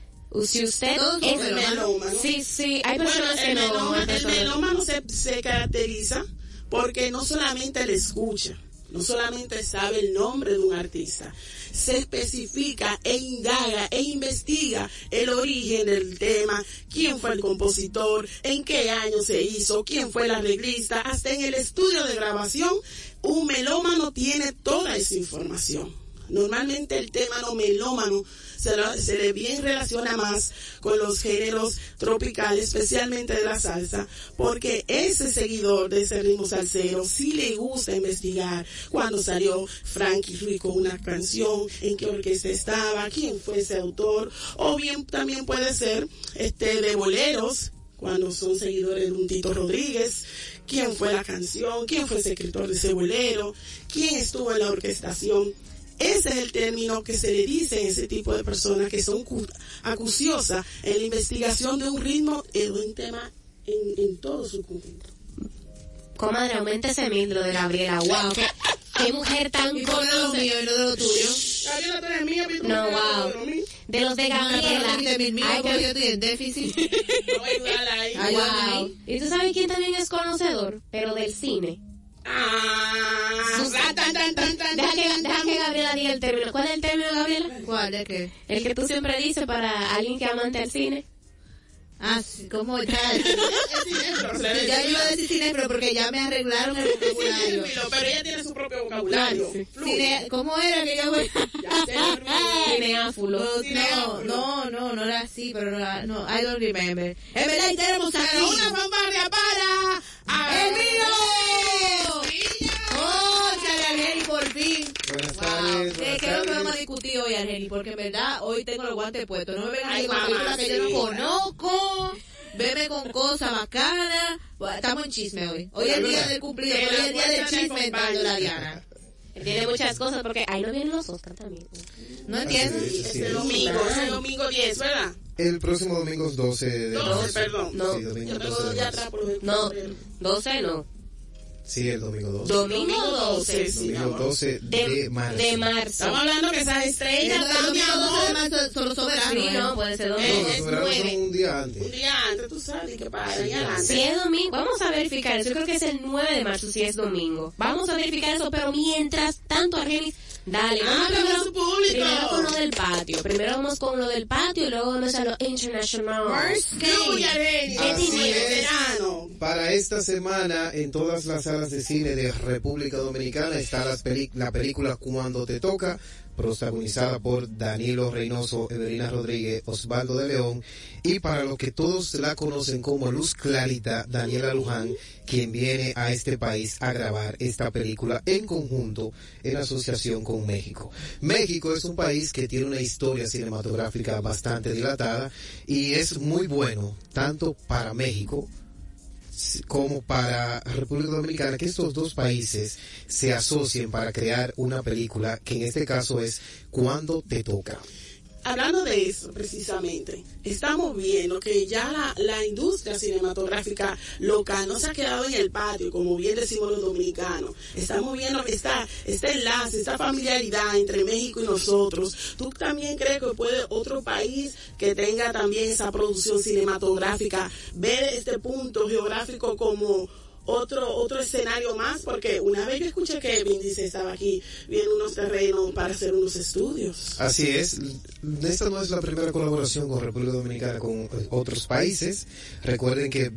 S2: Si usted
S3: Todos
S2: es
S3: somos
S7: melómanos.
S2: sí, sí, hay
S7: Bueno,
S2: personas que no.
S7: melómano, el melómano se, se caracteriza porque no solamente le escucha, no solamente sabe el nombre de un artista, se especifica e indaga e investiga el origen del tema, quién fue el compositor, en qué año se hizo, quién fue el arreglista, hasta en el estudio de grabación, un melómano tiene toda esa información. Normalmente el tema no melómano se, le bien relaciona más con los géneros tropicales, especialmente de la salsa, porque ese seguidor de ese ritmo salsero sí le gusta investigar cuándo salió Frankie Ruiz con una canción, en qué orquesta estaba, quién fue ese autor, o bien también puede ser este de boleros, cuando son seguidores de un Tito Rodríguez, quién fue la canción, quién fue ese escritor de ese bolero, quién estuvo en la orquestación. Ese es el término que se le dice a ese tipo de personas que son cu- acuciosas en la investigación de un ritmo de un tema en, en todo su conjunto.
S2: Comadre, aumenta ese mil de Gabriela. Wow, qué, qué mujer tan
S3: ¿Y lo mío y no de lo tuyo?
S7: Gabriela, tú eres mía, pero
S2: No, wow.
S7: de
S2: los de Gabriela.
S3: de mil mío, porque
S2: que-
S3: yo estoy en déficit. <laughs>
S7: No voy a ahí.
S2: Wow. ¿Y tú sabes quién también es conocedor? Pero del cine. Que Gabriela diga el término. ¿Cuál es el término, Gabriela?
S3: ¿Cuál es qué?
S2: El que tú siempre dices para alguien que amante al cine.
S3: Ah, sí, ¿cómo <laughs> ya yo iba a decir cinéfilo porque ya me arreglaron el vocabulario.
S7: pero ella tiene su propio vocabulario.
S2: Claro, sí.
S7: Fluye.
S3: Cine- ¿Cómo era que yo <laughs>
S7: Ya hermano.
S2: Cineáfulo.
S3: No, no, no, no era así, pero no, no, I don't remember. Es verdad, y tenemos
S7: Pero una fanfarria para
S3: ¡Emilio!
S9: Buenas
S3: Wow.
S9: tardes,
S3: ¿De
S9: buenas
S3: qué es lo que
S9: tardes.
S3: vamos a discutir hoy, Argeli? Porque en verdad hoy tengo los guantes puestos. No me vengan ahí con películas que yo no
S7: sí.
S3: conozco. Veme con cosas bacanas. Bueno, Estamos en chisme hoy. Hoy es el día del cumplido,
S7: Que
S3: hoy es el día del chisme entrando la. Diana.
S2: Tiene muchas cosas porque ahí no vienen los Oscar también.
S3: ¿No entiendes?
S9: Es, así
S7: Este
S9: es.
S7: domingo, ese domingo 10, ¿verdad?
S9: El próximo domingo es 12 de
S7: 12,
S9: marzo.
S7: perdón.
S2: No.
S9: Sí, domingo
S7: Yo tengo
S9: 12
S7: dos
S9: de marzo.
S7: atrás por los
S2: No, 12 no.
S9: Sí, el domingo 12.
S2: Domingo 12
S7: sí, mi
S9: Domingo
S7: amor.
S9: 12
S2: de,
S9: de marzo.
S2: de marzo.
S7: Estamos hablando que esas estrellas
S3: El domingo 12 de marzo son los soberanos.
S2: Sí,
S3: ¿eh?
S2: no, puede ser
S9: No,
S2: domingo.
S9: los
S7: es
S9: soberanos son un día
S7: un
S9: antes.
S7: día antes, tú sabes, que para
S2: Si
S7: adelante.
S2: es domingo, vamos a verificar eso. Yo creo que es el 9 de marzo si es domingo. Vamos a verificar eso, pero mientras tanto, Argenis, dale, vamos
S7: Háblale a
S2: primero,
S7: su público.
S2: primero con lo del patio. Primero vamos con lo del patio y luego vamos a lo international.
S7: Arely,
S2: ¿Qué
S9: Así
S2: tiene?
S9: es.
S7: verano.
S9: Para esta semana, en todas las salas de cine de República Dominicana está la película Cuando te toca, protagonizada por Danilo Reynoso, Evelina Rodríguez, Osvaldo de León, y para los que todos la conocen como Luz Clarita, Daniela Luján, quien viene a este país a grabar esta película en conjunto en asociación con México. México es un país que tiene una historia cinematográfica bastante dilatada y es muy bueno tanto para México como para República Dominicana, que estos dos países se asocien para crear una película que en este caso es Cuando te toca.
S7: Hablando de eso precisamente, estamos viendo que ya la, industria cinematográfica local no se ha quedado en el patio, como bien decimos los dominicanos. Estamos viendo está este enlace, esta familiaridad entre México y nosotros. ¿Tú también crees que puede otro país que tenga también esa producción cinematográfica ver este punto geográfico como otro otro escenario más porque una vez yo escuché que Vin dice estaba aquí viendo unos terrenos para hacer unos estudios
S9: Así es. Esta no es la primera colaboración con República Dominicana con otros países. Recuerden que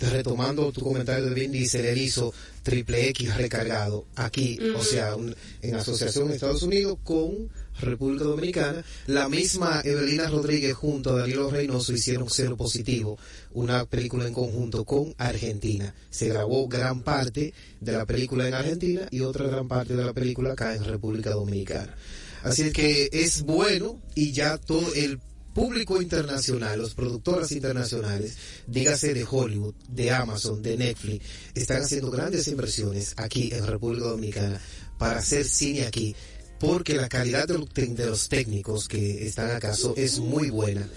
S9: retomando tu comentario de Vin Diesel, él hizo triple X recargado aquí, o sea, un- en asociación Estados Unidos con República Dominicana. La misma Evelina Rodríguez junto a Danilo Reynoso hicieron Cero Positivo, una película en conjunto con Argentina. Se grabó gran parte de la película en Argentina y otra gran parte de la película acá en República Dominicana. Así es que es bueno y ya todo el público internacional, los productoras internacionales, dígase de Hollywood, de Amazon, de Netflix, están haciendo grandes inversiones aquí en República Dominicana para hacer cine aquí, porque la calidad de los, tec- de los técnicos que están acá so- es muy buena.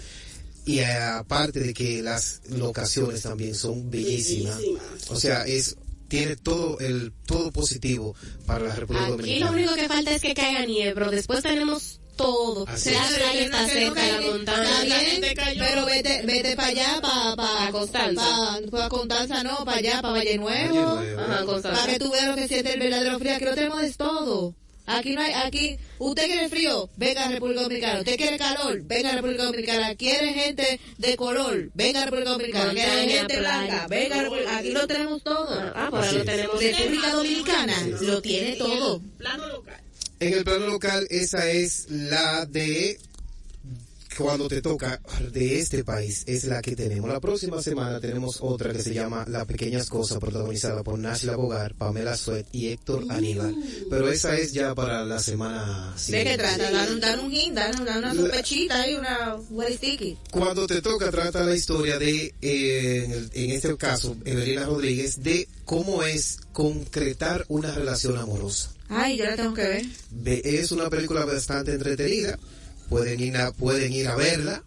S9: Y aparte de que las locaciones también son bellísimas.
S7: Bellísimas.
S9: O sea, es tiene todo el todo positivo para la República
S2: Aquí lo
S9: Dominicana.
S2: único que falta es que caiga nieve, pero después tenemos todo.
S9: Así
S2: la playa está cerca, la montaña.
S3: bien, pero vete, vete para allá, para pa,
S2: Pa Constanza.
S3: Para Constanza, no, para allá, para Valle Nuevo.
S9: Valle Nuevo.
S2: Ajá, Constanza.
S3: Para que tú veas lo que siente el verdadero frío. Aquí lo tenemos de todo. Aquí no hay, aquí, usted quiere frío, venga a República Dominicana. Usted quiere calor, venga a República Dominicana. Quiere gente de color, venga a República Dominicana. Quiere gente
S2: playa.
S3: blanca, venga a República Aquí lo tenemos todo.
S2: Ah, pues
S9: Así
S2: lo tenemos.
S3: República Dominicana lo tiene todo.
S7: plano local
S9: En el plano local, esa es la de cuando te toca de este país, es la que tenemos. La próxima semana tenemos otra que se llama Las Pequeñas Cosas, protagonizada por Nashla Bogar, Pamela Suet y Héctor Aníbal. Pero esa es ya para la semana
S3: ¿De
S9: siguiente.
S3: qué trata? Dan, un- dan un hint, dan, una sospechita y una sticky.
S9: Cuando te toca trata la historia de, eh, en, el- en este caso, Evelina Rodríguez, de cómo es concretar una relación amorosa.
S3: Ay, yo la tengo que ver.
S9: Ve- es una película bastante entretenida pueden ir a, pueden ir a verla.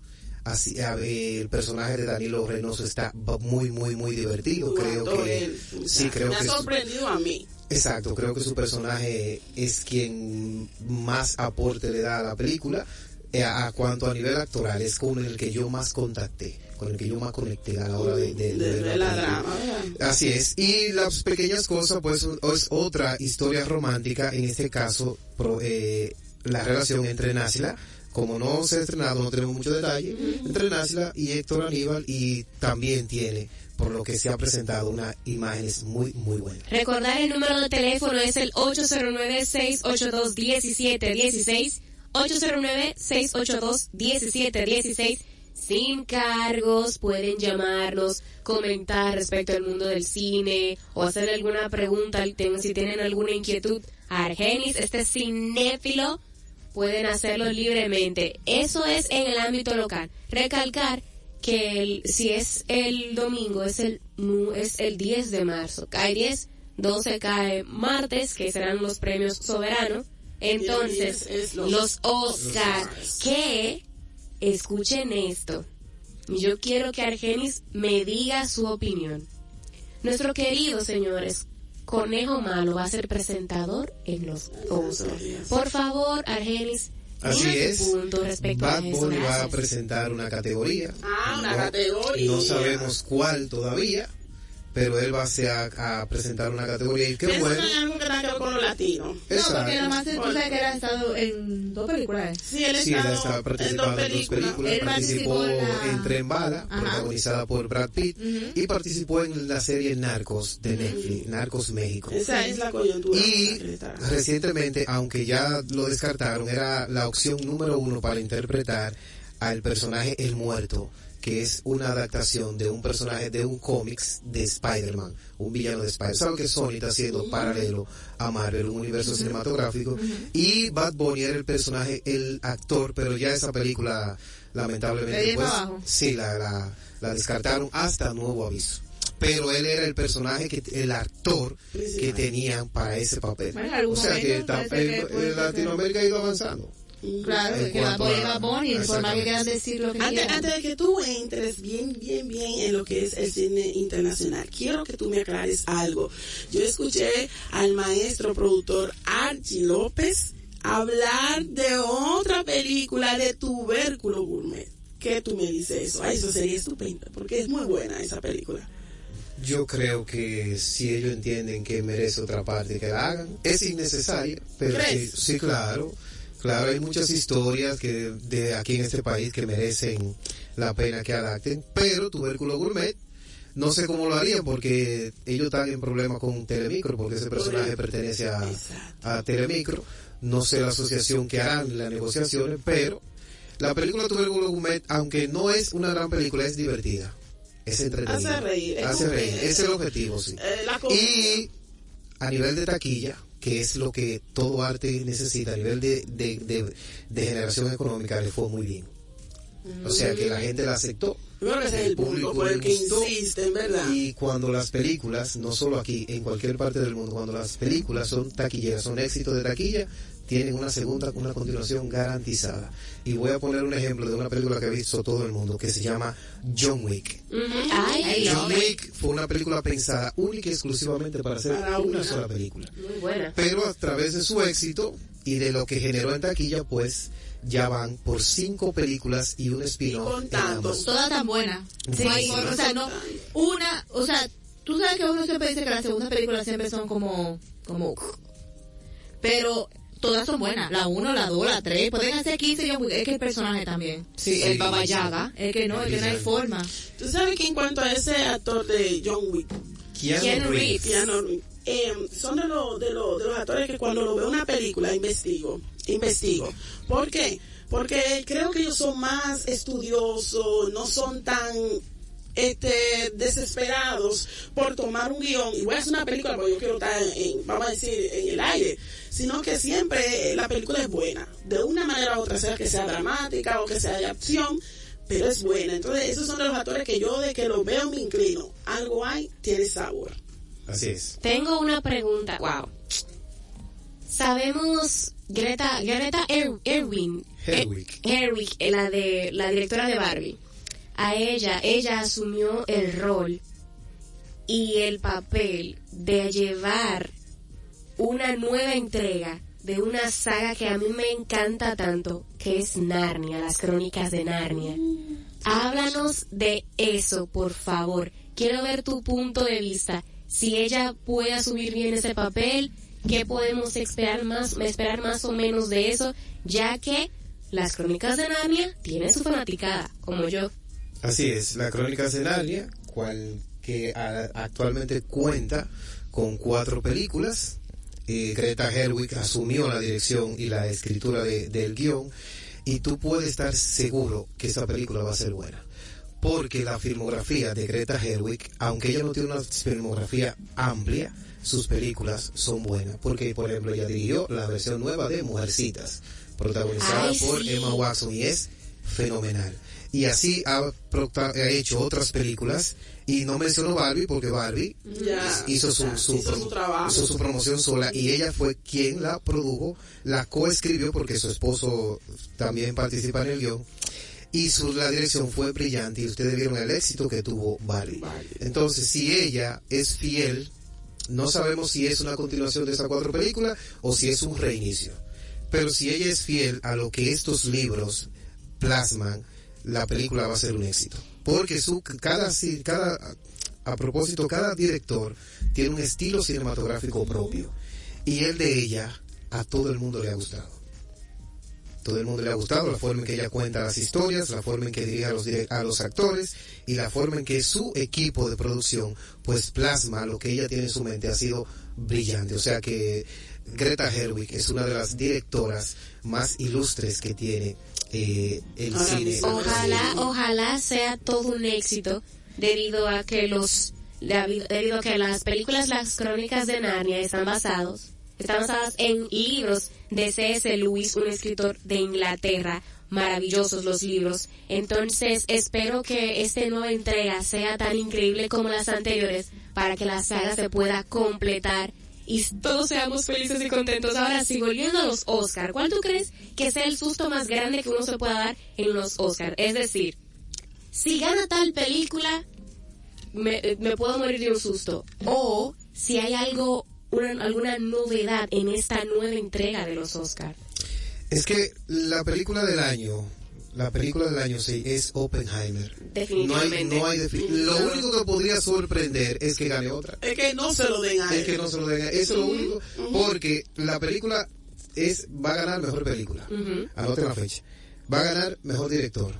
S9: Así a ver, el personaje de Danilo Reynoso está muy muy muy divertido. Creo que
S7: él-
S9: sí creo
S7: me ha
S9: que su-
S7: sorprendido a mí.
S9: Exacto creo que su personaje es quien más aporte le da a la película. Eh, a, cuanto a nivel actoral es con el que yo más contacté con el que yo más conecté a la hora de, de- de
S7: de,
S9: ver la
S7: la drama.
S9: Así es. Y las pequeñas cosas, pues, es otra historia romántica, en este caso, pro- eh, la relación entre Násila, como no se ha estrenado, no tenemos mucho detalle, entre Násila y Héctor Aníbal, y también tiene, por lo que se ha presentado, unas imágenes muy, muy buenas.
S2: Recordar el número de teléfono es el 809-682-1716. 809-682-1716. Sin cargos, pueden llamarnos, comentar respecto al mundo del cine o hacer alguna pregunta, si tienen alguna inquietud. Argenis, este cinéfilo, pueden hacerlo libremente. Eso es en el ámbito local. Recalcar que el, si es el domingo, es el, es el 10 de marzo. Cae 10, 12 cae martes, que serán los premios soberanos. Entonces,
S7: Y el 10 es los
S2: los Oscars,
S7: Oscars.
S2: que, escuchen esto, yo quiero que Argenis me diga su opinión. Nuestro querido, señores, Conejo Malo va a ser presentador en los Oscars. Por favor, Argenis,
S9: Así es.
S2: su punto respecto
S9: Bad
S2: a eso.
S9: Bunny va a presentar una categoría.
S7: Ah, una
S9: No-
S7: categoría.
S9: No sabemos cuál todavía, pero él va a, ser a, a presentar una categoría. Y qué
S7: Pienso
S9: bueno.
S7: que hay algo que tenga que ver con los latinos.
S3: No, porque
S9: Exacto.
S3: nada más tú sabes que él ha estado en dos películas.
S7: Sí, él
S9: Sí, él
S7: está en
S9: participando
S7: dos
S9: en dos
S7: películas.
S9: películas.
S3: Él
S9: Participó
S3: la-
S9: en Tren Bala,
S3: Ajá.
S9: protagonizada por Brad Pitt, y participó en la serie Narcos de Netflix, Narcos México.
S7: Esa es la coyuntura.
S9: Y recientemente, aunque ya lo descartaron, era la opción número uno para interpretar al personaje El Muerto, que es una adaptación de un personaje de un cómics de Spider-Man, un villano de Spider-Man. ¿Sabes que Sony está haciendo paralelo a Marvel, un universo cinematográfico? Y Bad Bunny era el personaje, el actor, pero ya esa película,
S3: Le
S9: lamentablemente, pues, sí, la, la, la descartaron hasta nuevo aviso. Pero él era el personaje, que el actor que tenían para ese papel.
S3: Bueno,
S9: o sea que el- el
S3: ser.
S9: Latinoamérica ha ido avanzando.
S3: Claro, que va
S9: a-
S3: Bonnie, por más que quieran decir lo que
S7: Antes,
S3: quieran.
S7: antes de que tú entres bien, bien, bien en lo que es el cine internacional, quiero que tú me aclares algo. Yo escuché al maestro productor Archie López hablar de otra película de tubérculo gourmet. ¿Qué tú me dices eso? Ay, eso sería estupendo, porque es muy buena esa película.
S9: Yo creo que si ellos entienden que merece otra parte que la hagan, es innecesario, pero sí,
S7: ¿Crees?
S9: sí, claro, claro, hay muchas historias que de aquí en este país que merecen la pena que adapten, pero Tubérculo Gourmet no sé cómo lo harían porque ellos están en problemas con Telemicro, porque ese personaje pertenece a, a Telemicro, no sé la asociación que harán las negociaciones, pero la película Tubérculo Gourmet, aunque no es una gran película, es divertida. Es entretenida.
S7: Hace reír, es
S9: Hace reír. Es el objetivo, sí.
S7: Eh,
S9: Y a nivel de taquilla, que es lo que todo arte necesita, a nivel de, de, de- de generación económica, le fue muy bien. O sea que la gente la aceptó.
S7: Es el punto por el que insisten, ¿verdad?
S9: Y cuando las películas, no solo aquí, en cualquier parte del mundo, cuando las películas son taquilleras, son éxitos de taquilla, tienen una segunda, una continuación garantizada. Y voy a poner un ejemplo de una película que ha visto todo el mundo, que se llama John Wick.
S2: Ay,
S9: John Wick fue una película pensada única y exclusivamente para hacer
S7: Para
S9: una
S7: una.
S9: sola película.
S2: muy buena.
S9: Pero a través de su éxito y de lo que generó en taquilla, pues ya van por cinco películas y un spin-off. en
S7: contando.
S9: ambas.
S3: Toda tan buena.
S9: Sí,
S3: o sea, no, una, o sea, tú sabes que uno siempre dice que las segundas películas siempre son como, como, pero todas son buenas. La 1, la 2, la 3, pueden hacer 15 y es que el personaje también.
S2: Sí, el Baba Yaga.
S3: Es que no, es que no hay forma.
S7: Tú sabes que en cuanto a ese actor de John Wick,
S9: Keanu
S2: Keanu
S9: Reeves.
S2: Reeves.
S7: Keanu Reeves, eh, son de, los de, los de los actores que cuando lo veo en una película investigo, investigo. ¿Por qué? Porque creo que ellos son más estudiosos, no son tan este desesperados por tomar un guion y voy a hacer una película porque yo quiero estar en, vamos a decir en el aire sino que siempre la película es buena de una manera u otra sea que sea dramática o que sea de acción pero es buena entonces esos son de los actores que yo de que los veo me inclino algo hay tiene sabor
S9: Así es.
S2: Tengo una pregunta. Wow. Sabemos Greta Greta Er- Erwin
S9: Herwig.
S2: Eh, Herwig, eh, la de la directora de Barbie. A ella, ella asumió el rol y el papel de llevar una nueva entrega de una saga que a mí me encanta tanto, que es Narnia, las crónicas de Narnia. Háblanos de eso, por favor. Quiero ver tu punto de vista. Si ella puede asumir bien ese papel, ¿qué podemos esperar más, esperar más o menos de eso? Ya que las crónicas de Narnia tienen su fanaticada, como yo.
S9: Así es, la Crónica de Narnia, cual que a- actualmente cuenta con cuatro películas. Eh, Greta Gerwig asumió la dirección y la escritura de- del guion y tú puedes estar seguro que esa película va a ser buena. Porque la filmografía de Greta Gerwig, aunque ella no tiene una filmografía amplia, sus películas son buenas. Porque, por ejemplo, ella dirigió la versión nueva de Mujercitas, protagonizada
S2: Ay,
S9: por
S2: sí.
S9: Emma Watson y es fenomenal. Y así ha, hecho otras películas y no mencionó Barbie porque Barbie hizo su,
S7: ya,
S9: su
S7: hizo
S9: pro-
S7: su trabajo.
S9: hizo su promoción sola y ella fue quien la produjo, la coescribió porque su esposo también participa en el guion y su, la dirección fue brillante y ustedes vieron el éxito que tuvo Barbie. Entonces, si ella es fiel, no sabemos si es una continuación de esas cuatro películas o si es un reinicio. Pero si ella es fiel a lo que estos libros plasman, la película va a ser un éxito. Porque su, cada, cada, a propósito, cada director tiene un estilo cinematográfico propio. Y el de ella, a todo el mundo le ha gustado. Todo el mundo le ha gustado la forma en que ella cuenta las historias, la forma en que dirige a los, a los actores y la forma en que su equipo de producción pues plasma lo que ella tiene en su mente ha sido brillante. O sea que Greta Gerwig es una de las directoras más ilustres que tiene eh, el
S7: Ahora
S9: cine.
S7: mismo.
S2: Ojalá, ojalá sea todo un éxito debido a que los debido a que las películas Las Crónicas de Narnia están basados están basadas en libros de C.S. Lewis, un escritor de Inglaterra. Maravillosos los libros. Entonces, espero que esta nueva entrega sea tan increíble como las anteriores para que la saga se pueda completar y todos seamos felices y contentos. Ahora sí, volviendo a los Oscar, ¿cuál tú crees que sea el susto más grande que uno se pueda dar en los Oscar? Es decir, si gana tal película, me, eh, me puedo morir de un susto. O si hay algo, una- alguna novedad en esta nueva entrega de los Oscar.
S9: Es que la película del año, la película del año sí, es Oppenheimer. No hay,
S2: Definitivamente.
S9: no hay defi- Lo único que podría sorprender es que gane otra.
S7: Es que no se lo den a
S9: Es
S7: él.
S9: que no se lo den. Eso es lo único. Porque la película es va a ganar mejor película. Anoten la fecha. Va a ganar mejor director.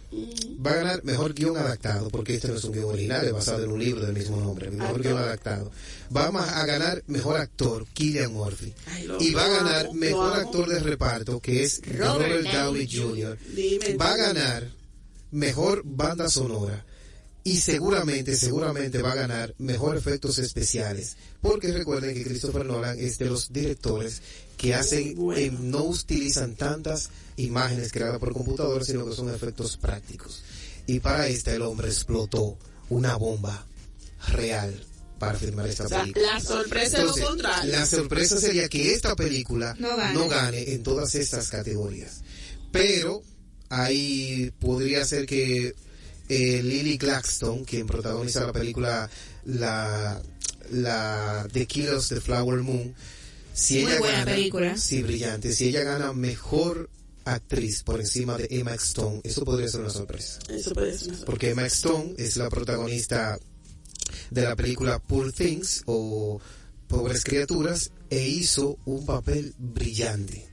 S9: Va a ganar mejor guion adaptado, porque este no es un guion original, es basado en un libro del mismo nombre. Mejor guion adaptado. Va ma- a ganar mejor actor, Killian Murphy.
S7: Ay,
S9: Y va a ganar
S7: amo,
S9: mejor actor de reparto, que es Robert Downey Jr.
S7: Dime,
S9: Va a ganar mejor banda sonora y seguramente, seguramente va a ganar mejor efectos especiales. Porque recuerden que Christopher Nolan es de los directores que hacen,
S7: bueno.
S9: eh, no utilizan tantas imágenes creadas por computador, sino que son efectos prácticos. Y para esta el hombre explotó una bomba real para filmar esta
S7: O sea,
S9: película.
S7: la sorpresa
S9: Entonces,
S7: lo contrario.
S9: la sorpresa sería que esta película
S3: No gane.
S9: no gane en todas estas categorías. Pero ahí podría ser que eh, Lily Claxton, quien protagoniza la película la, la The Killers of the Flower Moon, si
S3: Muy
S9: ella
S3: buena
S9: gana,
S3: película.
S9: sí, brillante, si ella gana mejor actriz por encima de Emma Stone, eso podría ser una sorpresa.
S7: Eso puede ser una sorpresa.
S9: Porque Emma Stone es la protagonista de la película Poor Things o Pobres Criaturas e hizo un papel brillante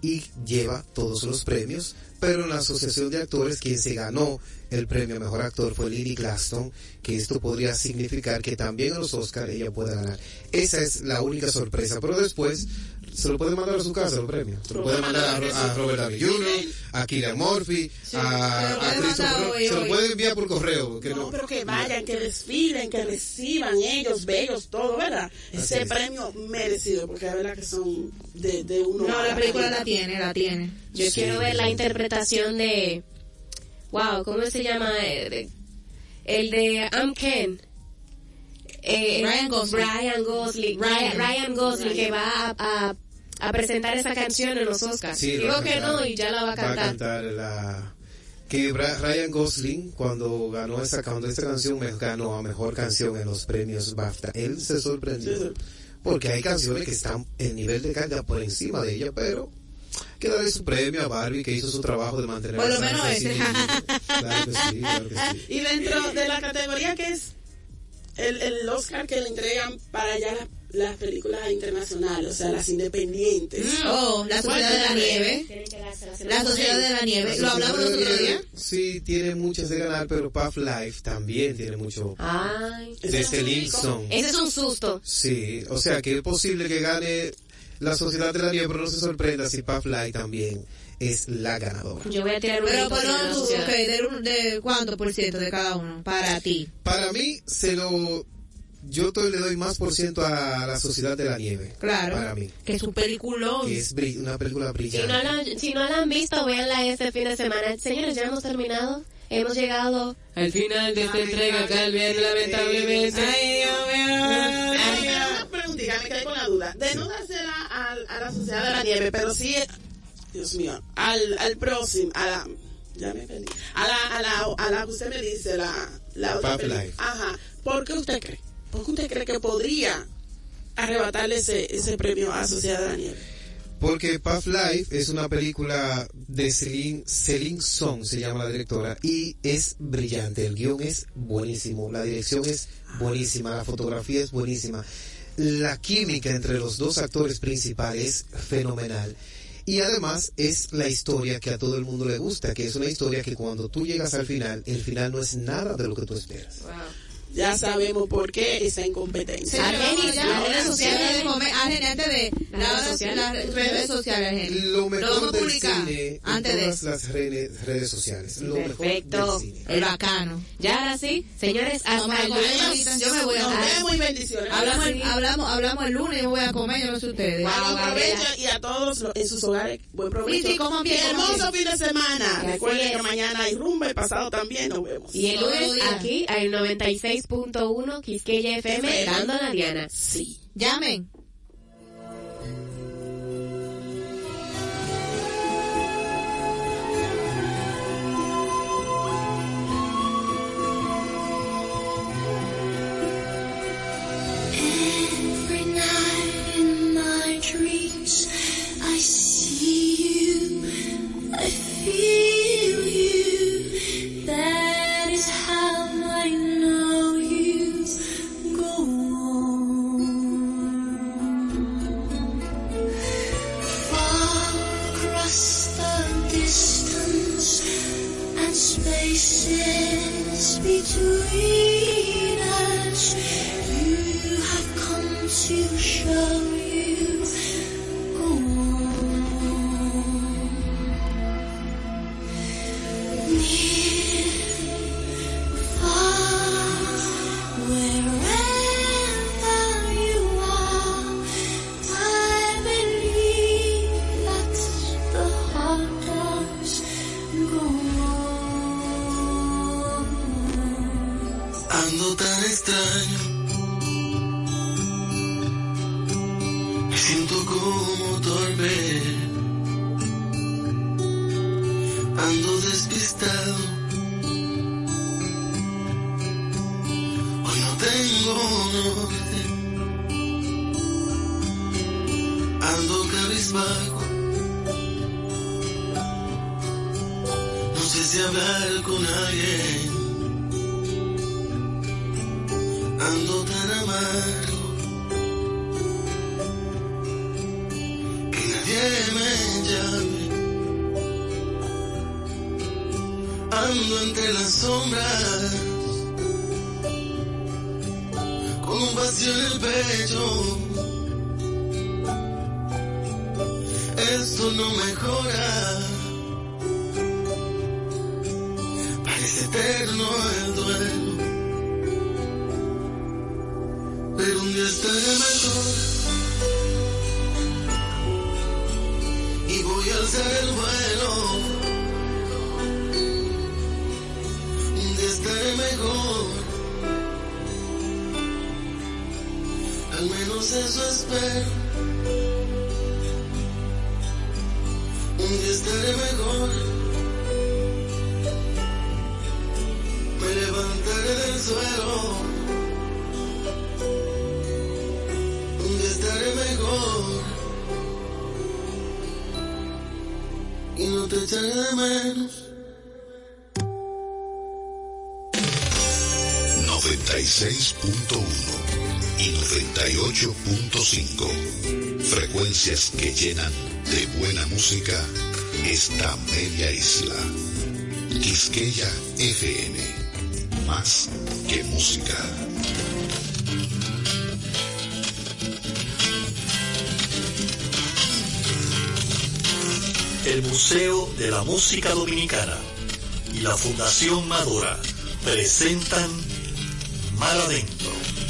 S9: y lleva todos los premios, pero la asociación de actores quien se ganó el premio a mejor actor fue Lily Glaston, que esto podría significar que también los Oscars ella pueda ganar. Esa es la única sorpresa, pero después se lo puede mandar a su casa el premio. Se lo puede mandar a, Ro- a Robert Downey Jr., a Killian Murphy, a, a Christopher
S3: hoy,
S9: se lo puede enviar por correo. Que
S7: no,
S9: no,
S7: pero que vayan, que desfilen, que reciban ellos, bellos, todo, ¿verdad? Ese
S9: es.
S7: premio merecido, porque es verdad que son de, de uno.
S3: No, la película la tiene, la tiene.
S2: Yo
S9: Sí.
S2: quiero ver la interpretación de. Wow, ¿cómo se llama? El de I'm Ken. Eh,
S3: Ryan Gosling.
S2: Ryan Gosling. Ryan, Ryan Gosling que va a, a, a presentar esa canción en los Oscars.
S9: Sí,
S2: Digo
S9: va a
S2: que
S9: cantar.
S2: no y ya la va a cantar.
S9: la que Ryan Gosling cuando ganó esa cuando esta canción ganó a mejor canción en los premios BAFTA él se sorprendió porque hay canciones que están en nivel de calidad por encima de ella pero que darle su premio a Barbie que hizo su trabajo de mantener
S3: Por lo
S9: a
S3: menos ese.
S9: así. claro que sí claro que sí
S7: Y dentro de la categoría que es el, el Oscar que le entregan para allá las, las películas internacionales, o sea, las independientes.
S3: Oh, La Sociedad de la Nieve. La Sociedad de la Nieve. Lo hablamos el otro día.
S9: sí tiene muchas de ganar pero Puff Life también tiene mucho
S2: Ay.
S9: de Celine Song
S2: Ese es un susto.
S9: Sí, o sea que es posible que gane la Sociedad de la Nieve, pero no se sorprenda si Puff Light también es la ganadora.
S2: Yo voy a tirar un
S3: Pero
S2: grito
S3: por
S2: de la
S3: tú,
S2: sociedad.
S3: ok, de, un- de cuánto por ciento de cada uno para ti.
S9: Para mí, se lo. Yo le doy más por ciento a la Sociedad de la Nieve.
S3: Claro.
S9: Para mí.
S3: Que es un peliculón.
S9: Que es una película
S2: Si
S9: brillante.
S2: no, la, si no la han visto, véanla este fin de semana. Señores, ya hemos terminado. Hemos llegado al final de esta entrega, Calvian, lamentablemente.
S3: Ay, Dios mío.
S7: Ay, una preguntita, me quedé con la duda. De no dársela al- a, la Sociedad de la Nieve, pero sí, Dios mío, al, al próximo, a la, ya me perdí, a la, a la, a la que usted me dice, la, la otra. Ajá. ¿Por qué usted cree? ¿Por qué usted cree que podría arrebatarle ese, ese premio a Sociedad de la Nieve?
S9: Porque Puff Life es una película de Celine, Celine Song, se llama la directora, y es brillante. El guion es buenísimo, la dirección es buenísima, la fotografía es buenísima. La química entre los dos actores principales es fenomenal. Y además es la historia que a todo el mundo le gusta, que es una historia que cuando tú llegas al final, el final no es nada de lo que tú esperas.
S7: Ya sabemos por qué esa incompetencia.
S3: Argenis, las redes sociales
S2: sociales.
S3: de comer, Argenis, antes de
S2: Las redes sociales.
S3: las redes sociales, Argenis.
S9: Lo mejor del cine en
S3: antes de
S9: todas las redes, redes sociales. Lo
S2: Perfecto.
S9: del
S3: el bacano.
S2: Ya ahora sí, señores, hasta
S3: a
S2: el lunes.
S3: Yo me voy a
S7: Nos
S3: comer.
S7: vemos y bendiciones.
S3: Hablamos, hablamos, hablamos el lunes y me voy a comer, yo no sé ustedes.
S7: Provecho y a todos los- en sus hogares, buen provecho. Hermoso
S3: bien.
S7: fin de semana. Recuerden que mañana hay rumba y pasado también nos vemos.
S2: Y el lunes aquí, al 96.1 Quisqueya FM, dando la diana.
S7: Sí.
S3: Llamen.
S10: feel you. That
S11: is how my. Spaces between us. You have come to Un día estaré mejor, me levantaré del suelo. un día estaré mejor y no te echaré de menos.
S12: 96.1 y 98.5. Frecuencias que llenan de buena música esta media isla. Quisqueya FM. Más que música.
S13: El Museo de la Música Dominicana y la Fundación Madora presentan Mar Adentro.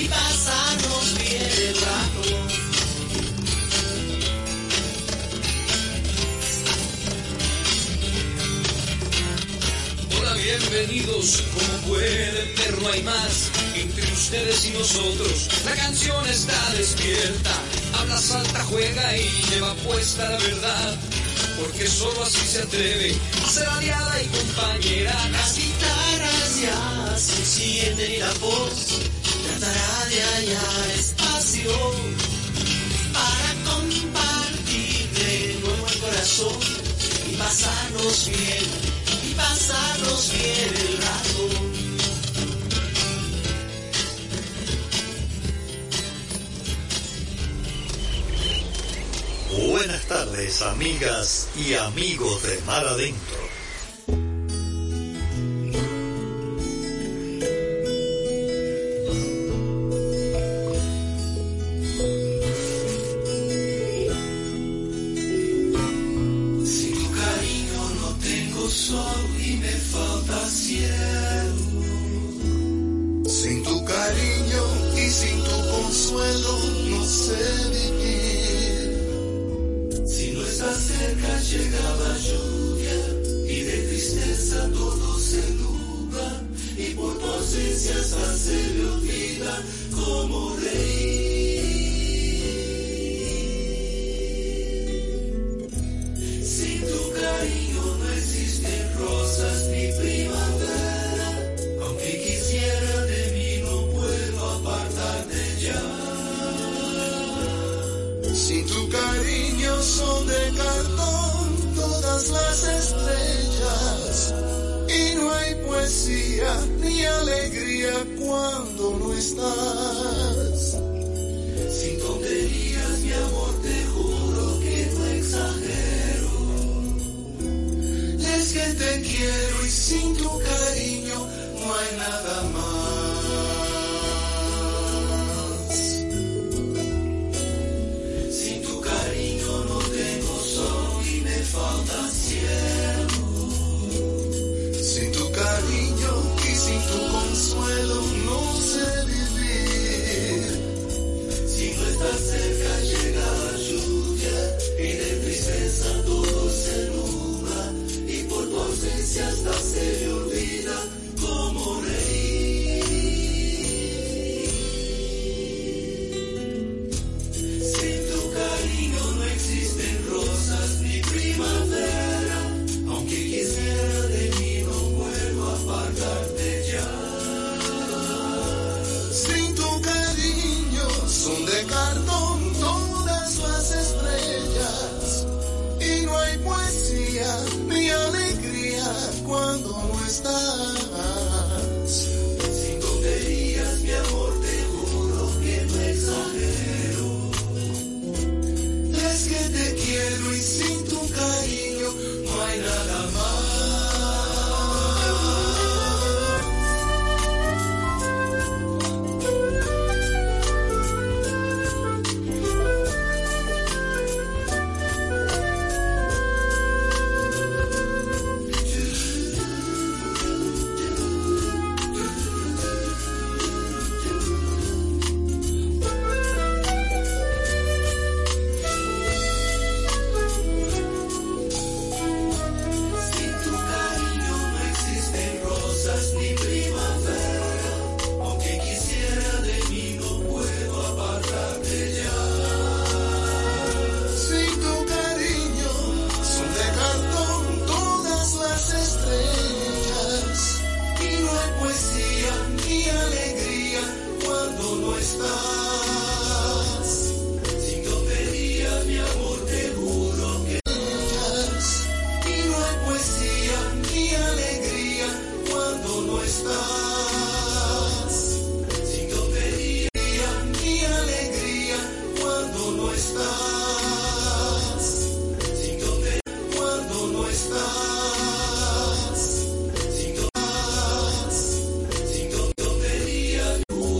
S11: y pasarnos bien el rato.
S10: Hola, bienvenidos. Como pueden ver, no hay más entre ustedes y nosotros. La canción está despierta. Habla, salta, juega y lleva puesta la verdad. Porque solo así se atreve a ser aliada y compañera.
S11: Las guitarras ya se encienden y la voz tratará de hallar espacio para compartir de nuevo el corazón y pasarnos bien, y pasarnos bien el rato.
S13: Buenas tardes, amigas y amigos de Mar Adentro.